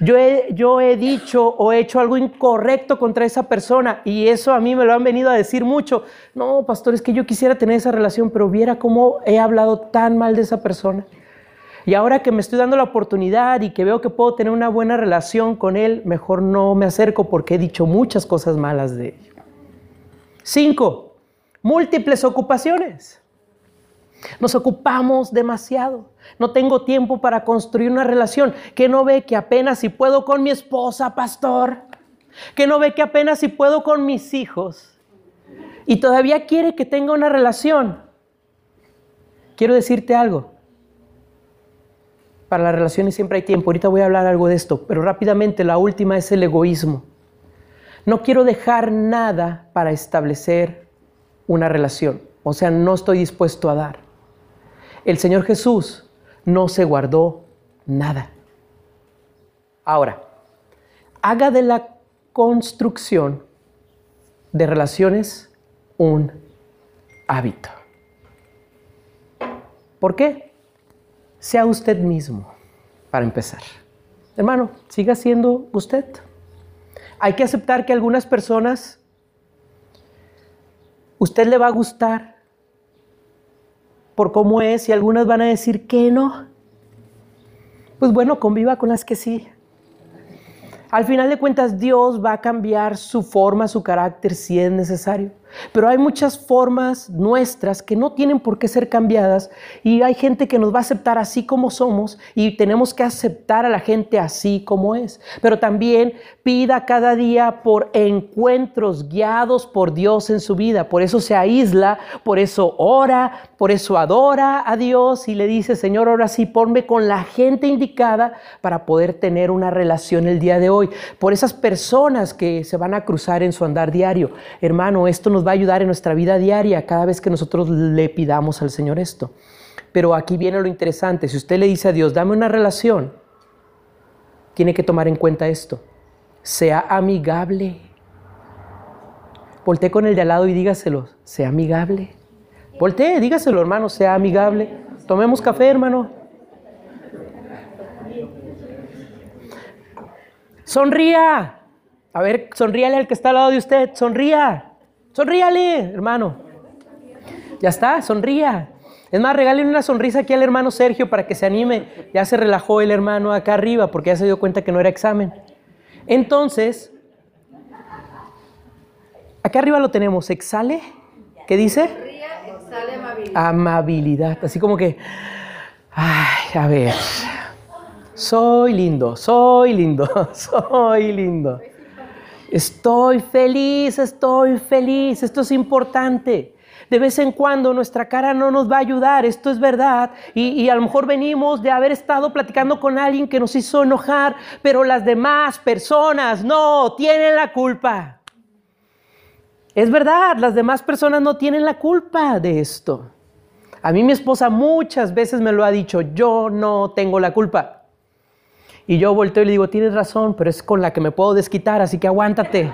Yo he, yo he dicho o he hecho algo incorrecto contra esa persona y eso a mí me lo han venido a decir mucho. No, pastor, es que yo quisiera tener esa relación, pero viera cómo he hablado tan mal de esa persona. Y ahora que me estoy dando la oportunidad y que veo que puedo tener una buena relación con él, mejor no me acerco porque he dicho muchas cosas malas de él. Cinco, múltiples ocupaciones. Nos ocupamos demasiado. No tengo tiempo para construir una relación. Que no ve que apenas si puedo con mi esposa, pastor. Que no ve que apenas si puedo con mis hijos. Y todavía quiere que tenga una relación. Quiero decirte algo. Para las relaciones siempre hay tiempo. Ahorita voy a hablar algo de esto. Pero rápidamente la última es el egoísmo. No quiero dejar nada para establecer una relación. O sea, no estoy dispuesto a dar. El Señor Jesús no se guardó nada. Ahora, haga de la construcción de relaciones un hábito. ¿Por qué? Sea usted mismo, para empezar. Hermano, siga siendo usted. Hay que aceptar que algunas personas usted le va a gustar por cómo es y algunas van a decir que no. Pues bueno, conviva con las que sí. Al final de cuentas, Dios va a cambiar su forma, su carácter si es necesario. Pero hay muchas formas nuestras que no tienen por qué ser cambiadas y hay gente que nos va a aceptar así como somos y tenemos que aceptar a la gente así como es. Pero también pida cada día por encuentros guiados por Dios en su vida. Por eso se aísla, por eso ora, por eso adora a Dios y le dice, Señor, ahora sí, ponme con la gente indicada para poder tener una relación el día de hoy. Por esas personas que se van a cruzar en su andar diario. Hermano, esto nos va a ayudar en nuestra vida diaria cada vez que nosotros le pidamos al Señor esto. Pero aquí viene lo interesante. Si usted le dice a Dios, dame una relación, tiene que tomar en cuenta esto. Sea amigable. Voltee con el de al lado y dígaselo, sea amigable. Voltee, dígaselo, hermano, sea amigable. Tomemos café, hermano. Sonría. A ver, sonríale al que está al lado de usted. Sonría. Sonríale, hermano. Ya está, sonría. Es más, regalen una sonrisa aquí al hermano Sergio para que se anime. Ya se relajó el hermano acá arriba porque ya se dio cuenta que no era examen. Entonces, acá arriba lo tenemos. Exhale. ¿Qué dice? Exhale amabilidad. Amabilidad. Así como que, ay, a ver. Soy lindo, soy lindo, soy lindo. Estoy feliz, estoy feliz. Esto es importante. De vez en cuando nuestra cara no nos va a ayudar, esto es verdad. Y, y, a lo mejor venimos de haber estado platicando con alguien que nos hizo enojar, pero las demás personas no tienen la culpa. Es verdad, las demás personas no tienen la culpa de esto. A mí mi esposa muchas veces me lo ha dicho, yo no tengo la culpa. Y yo volteo y le digo, tienes razón, pero es con la que me puedo desquitar, así que aguántate.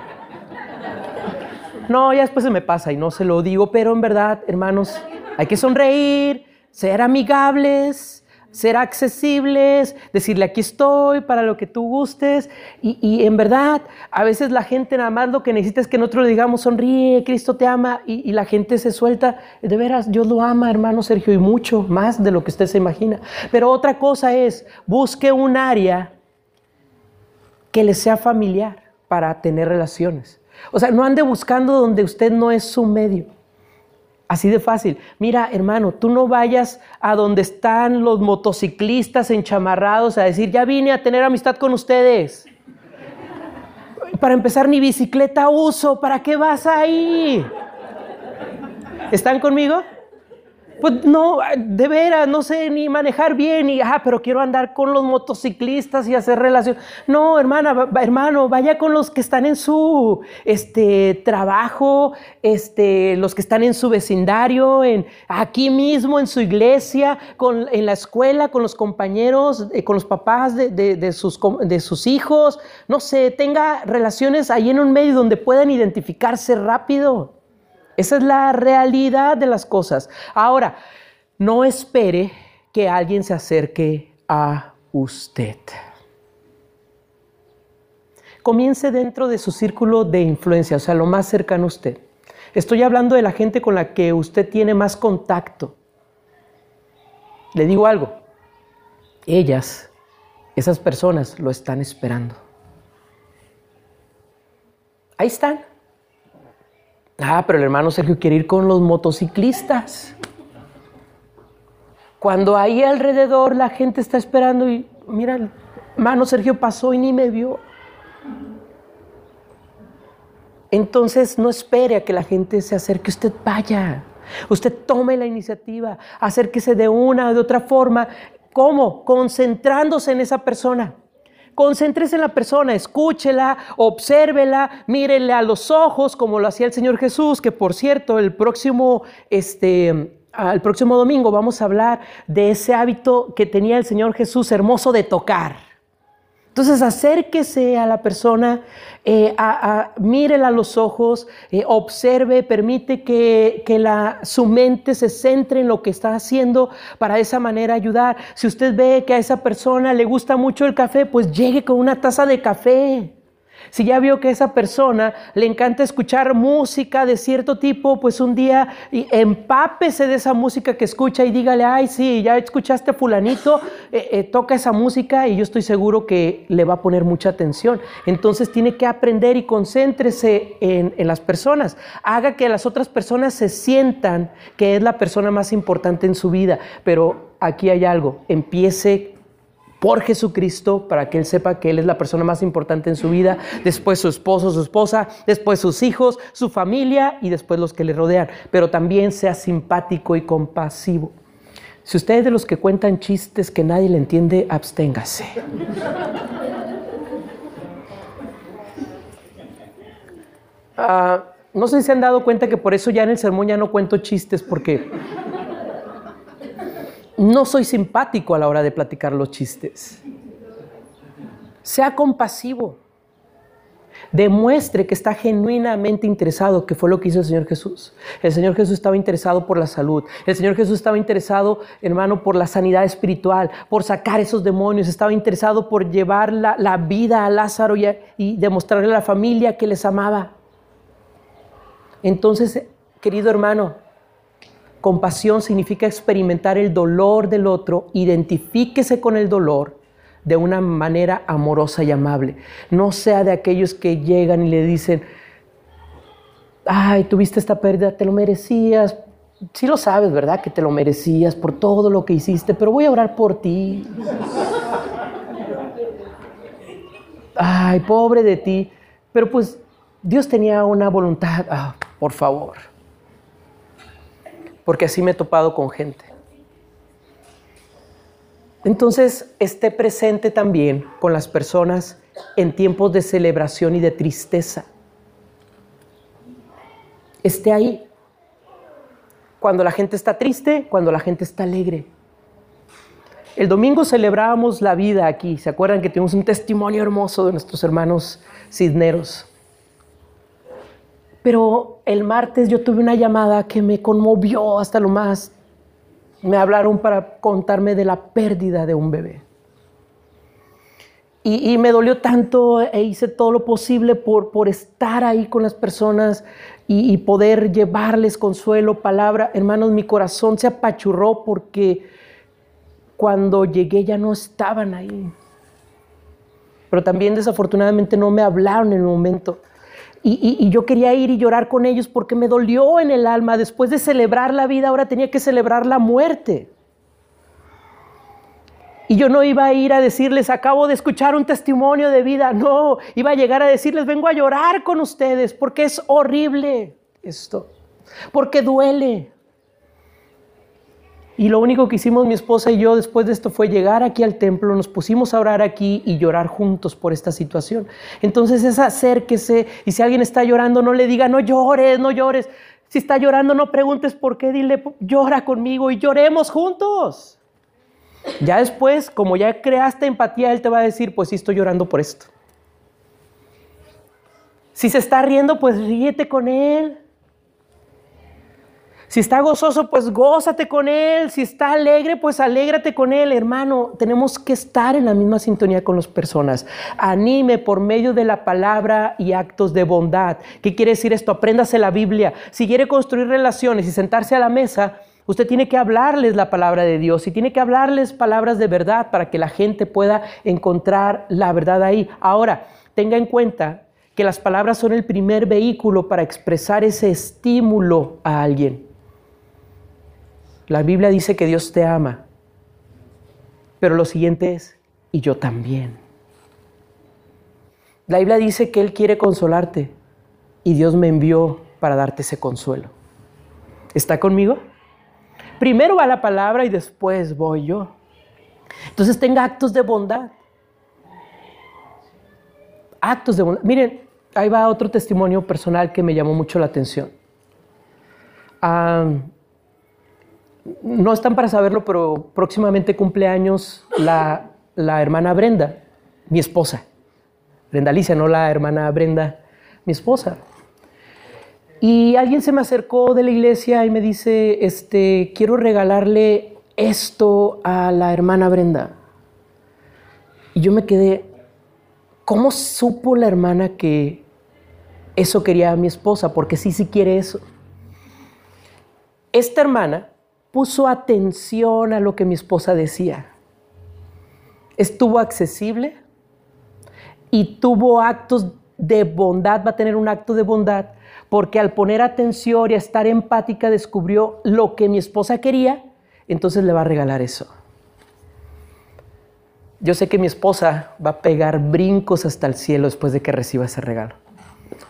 No, ya después se me pasa y no se lo digo, pero en verdad, hermanos, hay que sonreír, ser amigables, ser accesibles, decirle aquí estoy para lo que tú gustes. Y, y, en verdad, a veces la gente nada más lo que necesita es que nosotros le digamos, sonríe, Cristo te ama, y, y, la gente se suelta. De veras, Dios lo ama, hermano Sergio, y mucho más de lo que usted se imagina. Pero otra cosa es, busque un área que le sea familiar para tener relaciones. O sea, no ande buscando donde usted no es su medio. Así de fácil. Mira, hermano, tú no vayas a donde están los motociclistas enchamarrados a decir, ya vine a tener amistad con ustedes. Para empezar, ni bicicleta uso. ¿Para qué vas ahí? ¿Están conmigo? Pues no, de veras, no sé ni manejar bien, y, ah, pero quiero andar con los motociclistas y hacer relación. No, hermana, hermano, vaya con los que están en su este, trabajo, este, los que están en su vecindario, en, aquí mismo, en su iglesia, con, en la escuela, con los compañeros, eh, con los papás de, de, sus, de sus hijos. No sé, tenga relaciones ahí en un medio donde puedan identificarse rápido. Esa es la realidad de las cosas. Ahora, no espere que alguien se acerque a usted. Comience dentro de su círculo de influencia, o sea, lo más cercano a usted. Estoy hablando de la gente con la que usted tiene más contacto. Le digo algo, ellas, esas personas lo están esperando. Ahí están. Ah, pero el hermano Sergio quiere ir con los motociclistas. Cuando ahí alrededor la gente está esperando y mira, el hermano Sergio pasó y ni me vio. Entonces no espere a que la gente se acerque, usted vaya. Usted tome la iniciativa, acérquese de una o de otra forma. ¿Cómo? Concentrándose en esa persona. Concéntrese en la persona, escúchela, obsérvela, mírele a los ojos como lo hacía el Señor Jesús, que por cierto, el próximo, este, el próximo domingo vamos a hablar de ese hábito que tenía el Señor Jesús hermoso de tocar. Entonces acérquese a la persona, eh, a, mírela a los ojos, eh, observe, permite que, la, su mente se centre en lo que está haciendo para de esa manera ayudar. Si usted ve que a esa persona le gusta mucho el café, pues llegue con una taza de café. Si ya vio que esa persona le encanta escuchar música de cierto tipo, pues un día empápese de esa música que escucha y dígale, ay, sí, ya escuchaste fulanito, eh, eh, toca esa música y yo estoy seguro que le va a poner mucha atención. Entonces tiene que aprender y concéntrese en, en las personas. Haga que las otras personas se sientan que es la persona más importante en su vida. Pero aquí hay algo, empiece por Jesucristo para que Él sepa que Él es la persona más importante en su vida, después su esposo, su esposa, después sus hijos, su familia y después los que le rodean. Pero también sea simpático y compasivo. Si usted es de los que cuentan chistes que nadie le entiende, absténgase. Ah, no sé si se han dado cuenta que por eso ya en el sermón ya no cuento chistes porque no soy simpático a la hora de platicar los chistes. Sea compasivo. Demuestre que está genuinamente interesado, que fue lo que hizo el Señor Jesús. El Señor Jesús estaba interesado por la salud. El Señor Jesús estaba interesado, hermano, por la sanidad espiritual, por sacar esos demonios. Estaba interesado por llevar la, vida a Lázaro y, y demostrarle a la familia que les amaba. Entonces, querido hermano, Compasión significa experimentar el dolor del otro, identifíquese con el dolor de una manera amorosa y amable. No sea de aquellos que llegan y le dicen, ay, tuviste esta pérdida, te lo merecías. Sí lo sabes, ¿verdad? Que te lo merecías por todo lo que hiciste, pero voy a orar por ti. Ay, pobre de ti. Pero pues Dios tenía una voluntad. Ah, por favor porque así me he topado con gente. Entonces, esté presente también con las personas en tiempos de celebración y de tristeza. Esté ahí. Cuando la gente está triste, cuando la gente está alegre. El domingo celebrábamos la vida aquí. ¿Se acuerdan que tenemos un testimonio hermoso de nuestros hermanos cisneros? Pero el martes yo tuve una llamada que me conmovió hasta lo más. Me hablaron para contarme de la pérdida de un bebé. Y, me dolió tanto e hice todo lo posible por, por estar ahí con las personas y, y, poder llevarles consuelo, palabra. Hermanos, mi corazón se apachurró porque cuando llegué ya no estaban ahí. Pero también desafortunadamente no me hablaron en el momento. Y, yo quería ir y llorar con ellos porque me dolió en el alma. Después de celebrar la vida, ahora tenía que celebrar la muerte. Y yo no iba a ir a decirles, acabo de escuchar un testimonio de vida. No, iba a llegar a decirles, vengo a llorar con ustedes porque es horrible esto. Porque duele. Y lo único que hicimos mi esposa y yo después de esto fue llegar aquí al templo, nos pusimos a orar aquí y llorar juntos por esta situación. Entonces es acérquese y si alguien está llorando no le diga no llores, no llores. Si está llorando no preguntes por qué, dile llora conmigo y lloremos juntos. Ya después, como ya creaste empatía, él te va a decir, pues sí estoy llorando por esto. Si se está riendo, pues ríete con él. Si está gozoso, pues gózate con él. Si está alegre, pues alégrate con él. Hermano, tenemos que estar en la misma sintonía con las personas. Anime por medio de la palabra y actos de bondad. ¿Qué quiere decir esto? Apréndase la Biblia. Si quiere construir relaciones y sentarse a la mesa, usted tiene que hablarles la palabra de Dios y tiene que hablarles palabras de verdad para que la gente pueda encontrar la verdad ahí. Ahora, tenga en cuenta que las palabras son el primer vehículo para expresar ese estímulo a alguien. La Biblia dice que Dios te ama, pero lo siguiente es, y yo también. La Biblia dice que Él quiere consolarte y Dios me envió para darte ese consuelo. ¿Está conmigo? Primero va la palabra y después voy yo. Entonces tenga actos de bondad. Actos de bondad. Miren, ahí va otro testimonio personal que me llamó mucho la atención. Ah no están para saberlo, pero próximamente cumple años la, hermana Brenda, mi esposa. Brenda Alicia, no la hermana Brenda, mi esposa. Y alguien se me acercó de la iglesia y me dice, este, quiero regalarle esto a la hermana Brenda. Y yo me quedé, ¿cómo supo la hermana que eso quería a mi esposa? Porque sí, sí quiere eso. Esta hermana puso atención a lo que mi esposa decía. Estuvo accesible y tuvo actos de bondad, va a tener un acto de bondad, porque al poner atención y a estar empática descubrió lo que mi esposa quería, entonces le va a regalar eso. Yo sé que mi esposa va a pegar brincos hasta el cielo después de que reciba ese regalo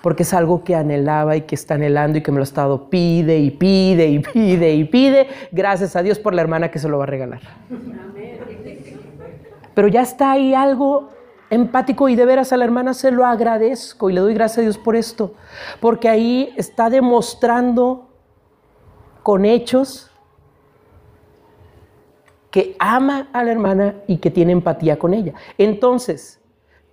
porque es algo que anhelaba y que está anhelando y que me lo ha estado pide y pide y pide y pide. Gracias a Dios por la hermana que se lo va a regalar. Pero ya está ahí algo empático y de veras a la hermana se lo agradezco y le doy gracias a Dios por esto, porque ahí está demostrando con hechos que ama a la hermana y que tiene empatía con ella. Entonces,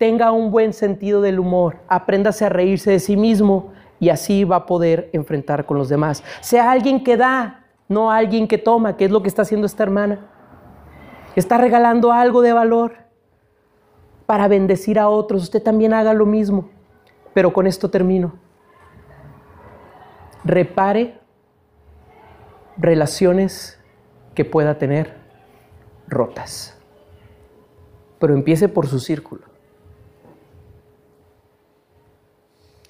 tenga un buen sentido del humor, apréndase a reírse de sí mismo y así va a poder enfrentar con los demás. Sea alguien que da, no alguien que toma, que es lo que está haciendo esta hermana. Está regalando algo de valor para bendecir a otros. Usted también haga lo mismo. Pero con esto termino. Repare relaciones que pueda tener rotas. Pero empiece por su círculo.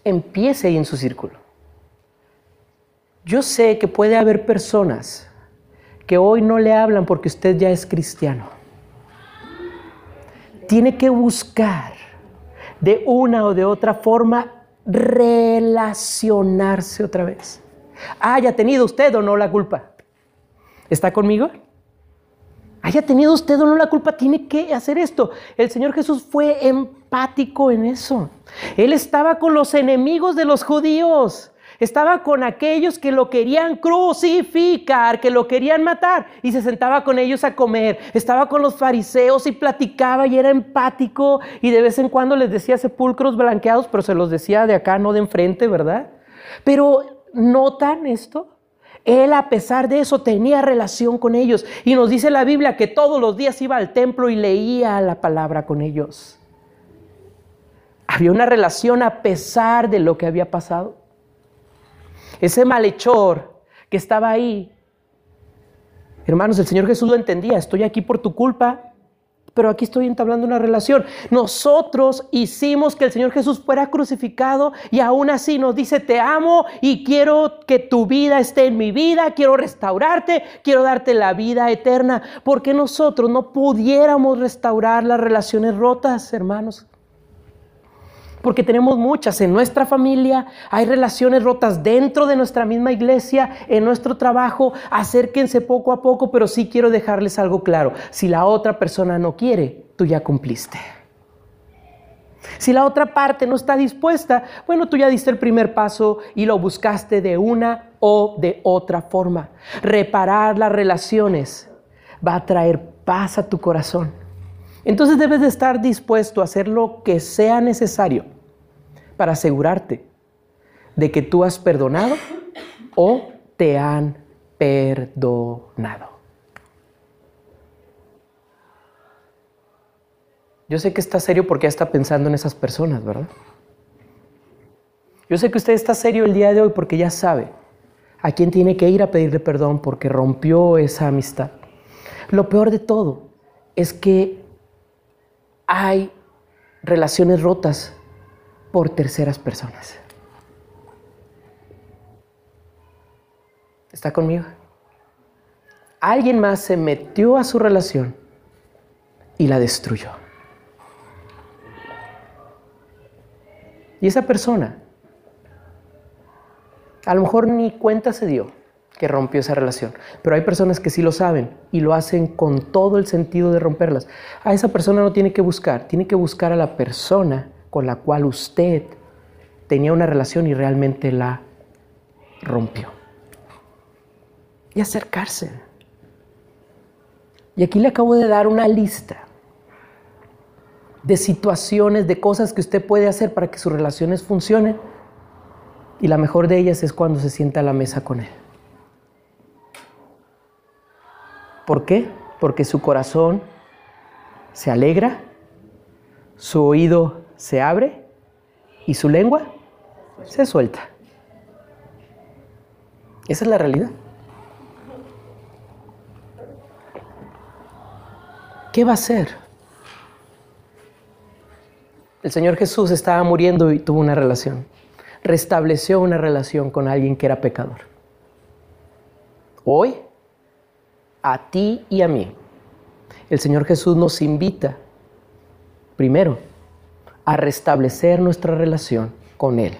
Empiece ahí en su círculo. Yo sé que puede haber personas que hoy no le hablan porque usted ya es cristiano. Tiene que buscar de una o de otra forma relacionarse otra vez. Haya tenido usted o no la culpa. ¿Está conmigo? Haya tenido usted o no la culpa, tiene que hacer esto. El Señor Jesús fue empático en eso. Él estaba con los enemigos de los judíos. Estaba con aquellos que lo querían crucificar, que lo querían matar, y se sentaba con ellos a comer. Estaba con los fariseos y platicaba y era empático y de vez en cuando les decía sepulcros blanqueados, pero se los decía de acá, no de enfrente, ¿verdad? Pero notan esto. Él a pesar de eso tenía relación con ellos. Y nos dice la Biblia que todos los días iba al templo y leía la palabra con ellos. Había una relación a pesar de lo que había pasado. Ese malhechor que estaba ahí, hermanos, el Señor Jesús lo entendía, estoy aquí por tu culpa, pero aquí estoy entablando una relación. Nosotros hicimos que el Señor Jesús fuera crucificado y aún así nos dice, te amo y quiero que tu vida esté en mi vida, quiero restaurarte, quiero darte la vida eterna, porque nosotros no pudiéramos restaurar las relaciones rotas, hermanos porque tenemos muchas en nuestra familia, hay relaciones rotas dentro de nuestra misma iglesia, en nuestro trabajo, acérquense poco a poco, pero sí quiero dejarles algo claro, si la otra persona no quiere, tú ya cumpliste. Si la otra parte no está dispuesta, bueno, tú ya diste el primer paso y lo buscaste de una o de otra forma. Reparar las relaciones va a traer paz a tu corazón. Entonces debes de estar dispuesto a hacer lo que sea necesario para asegurarte de que tú has perdonado o te han perdonado. Yo sé que está serio porque ya está pensando en esas personas, ¿verdad? Yo sé que usted está serio el día de hoy porque ya sabe a quién tiene que ir a pedirle perdón porque rompió esa amistad. Lo peor de todo es que hay relaciones rotas por terceras personas. ¿Está conmigo? Alguien más se metió a su relación y la destruyó. Y esa persona a lo mejor ni cuenta se dio que rompió esa relación, pero hay personas que sí lo saben y lo hacen con todo el sentido de romperlas. A esa persona no tiene que buscar, tiene que buscar a la persona con la cual usted tenía una relación y realmente la rompió. Y acercarse. Y aquí le acabo de dar una lista de situaciones, de cosas que usted puede hacer para que sus relaciones funcionen. Y la mejor de ellas es cuando se sienta a la mesa con él. ¿Por qué? Porque su corazón se alegra, su oído se abre y su lengua se suelta. Esa es la realidad. ¿Qué va a hacer? El Señor Jesús estaba muriendo y tuvo una relación. Restableció una relación con alguien que era pecador. Hoy, a ti y a mí, el Señor Jesús nos invita, primero, a restablecer nuestra relación con Él,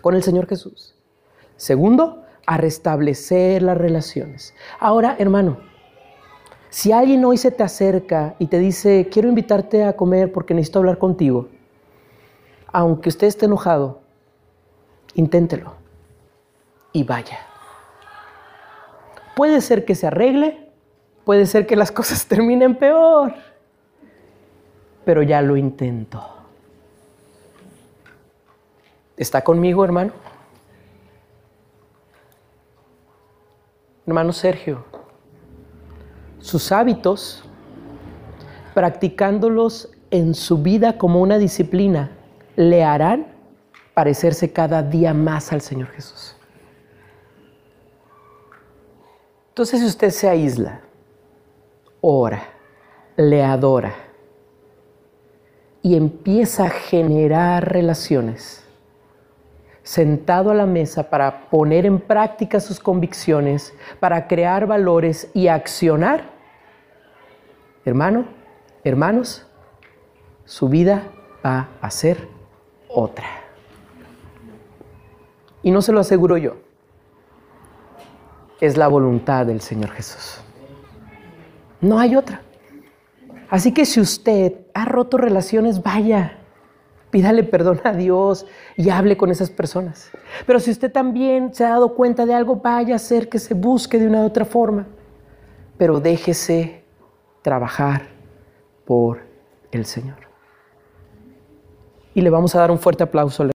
con el Señor Jesús. Segundo, a restablecer las relaciones. Ahora, hermano, si alguien hoy se te acerca y te dice, quiero invitarte a comer porque necesito hablar contigo, aunque usted esté enojado, inténtelo y vaya. Puede ser que se arregle, puede ser que las cosas terminen peor, pero ya lo intento. ¿Está conmigo, hermano? Hermano Sergio, sus hábitos, practicándolos en su vida como una disciplina, le harán parecerse cada día más al Señor Jesús. Entonces, si usted se aísla, ora, le adora y empieza a generar relaciones, sentado a la mesa para poner en práctica sus convicciones, para crear valores y accionar, hermano, hermanos, su vida va a ser otra. Y no se lo aseguro yo, es la voluntad del Señor Jesús. No hay otra. Así que si usted ha roto relaciones, vaya, pídale perdón a Dios y hable con esas personas. Pero si usted también se ha dado cuenta de algo, vaya a hacer que se busque de una u otra forma. Pero déjese trabajar por el Señor. Y le vamos a dar un fuerte aplauso.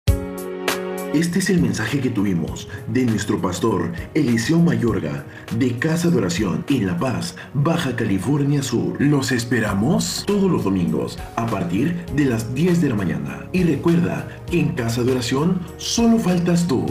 Este es el mensaje que tuvimos de nuestro pastor Eliseo Mayorga de Casa de Oración en La Paz, Baja California Sur. Los esperamos todos los domingos a partir de las 10 de la mañana. Y recuerda que en Casa de Oración solo faltas tú.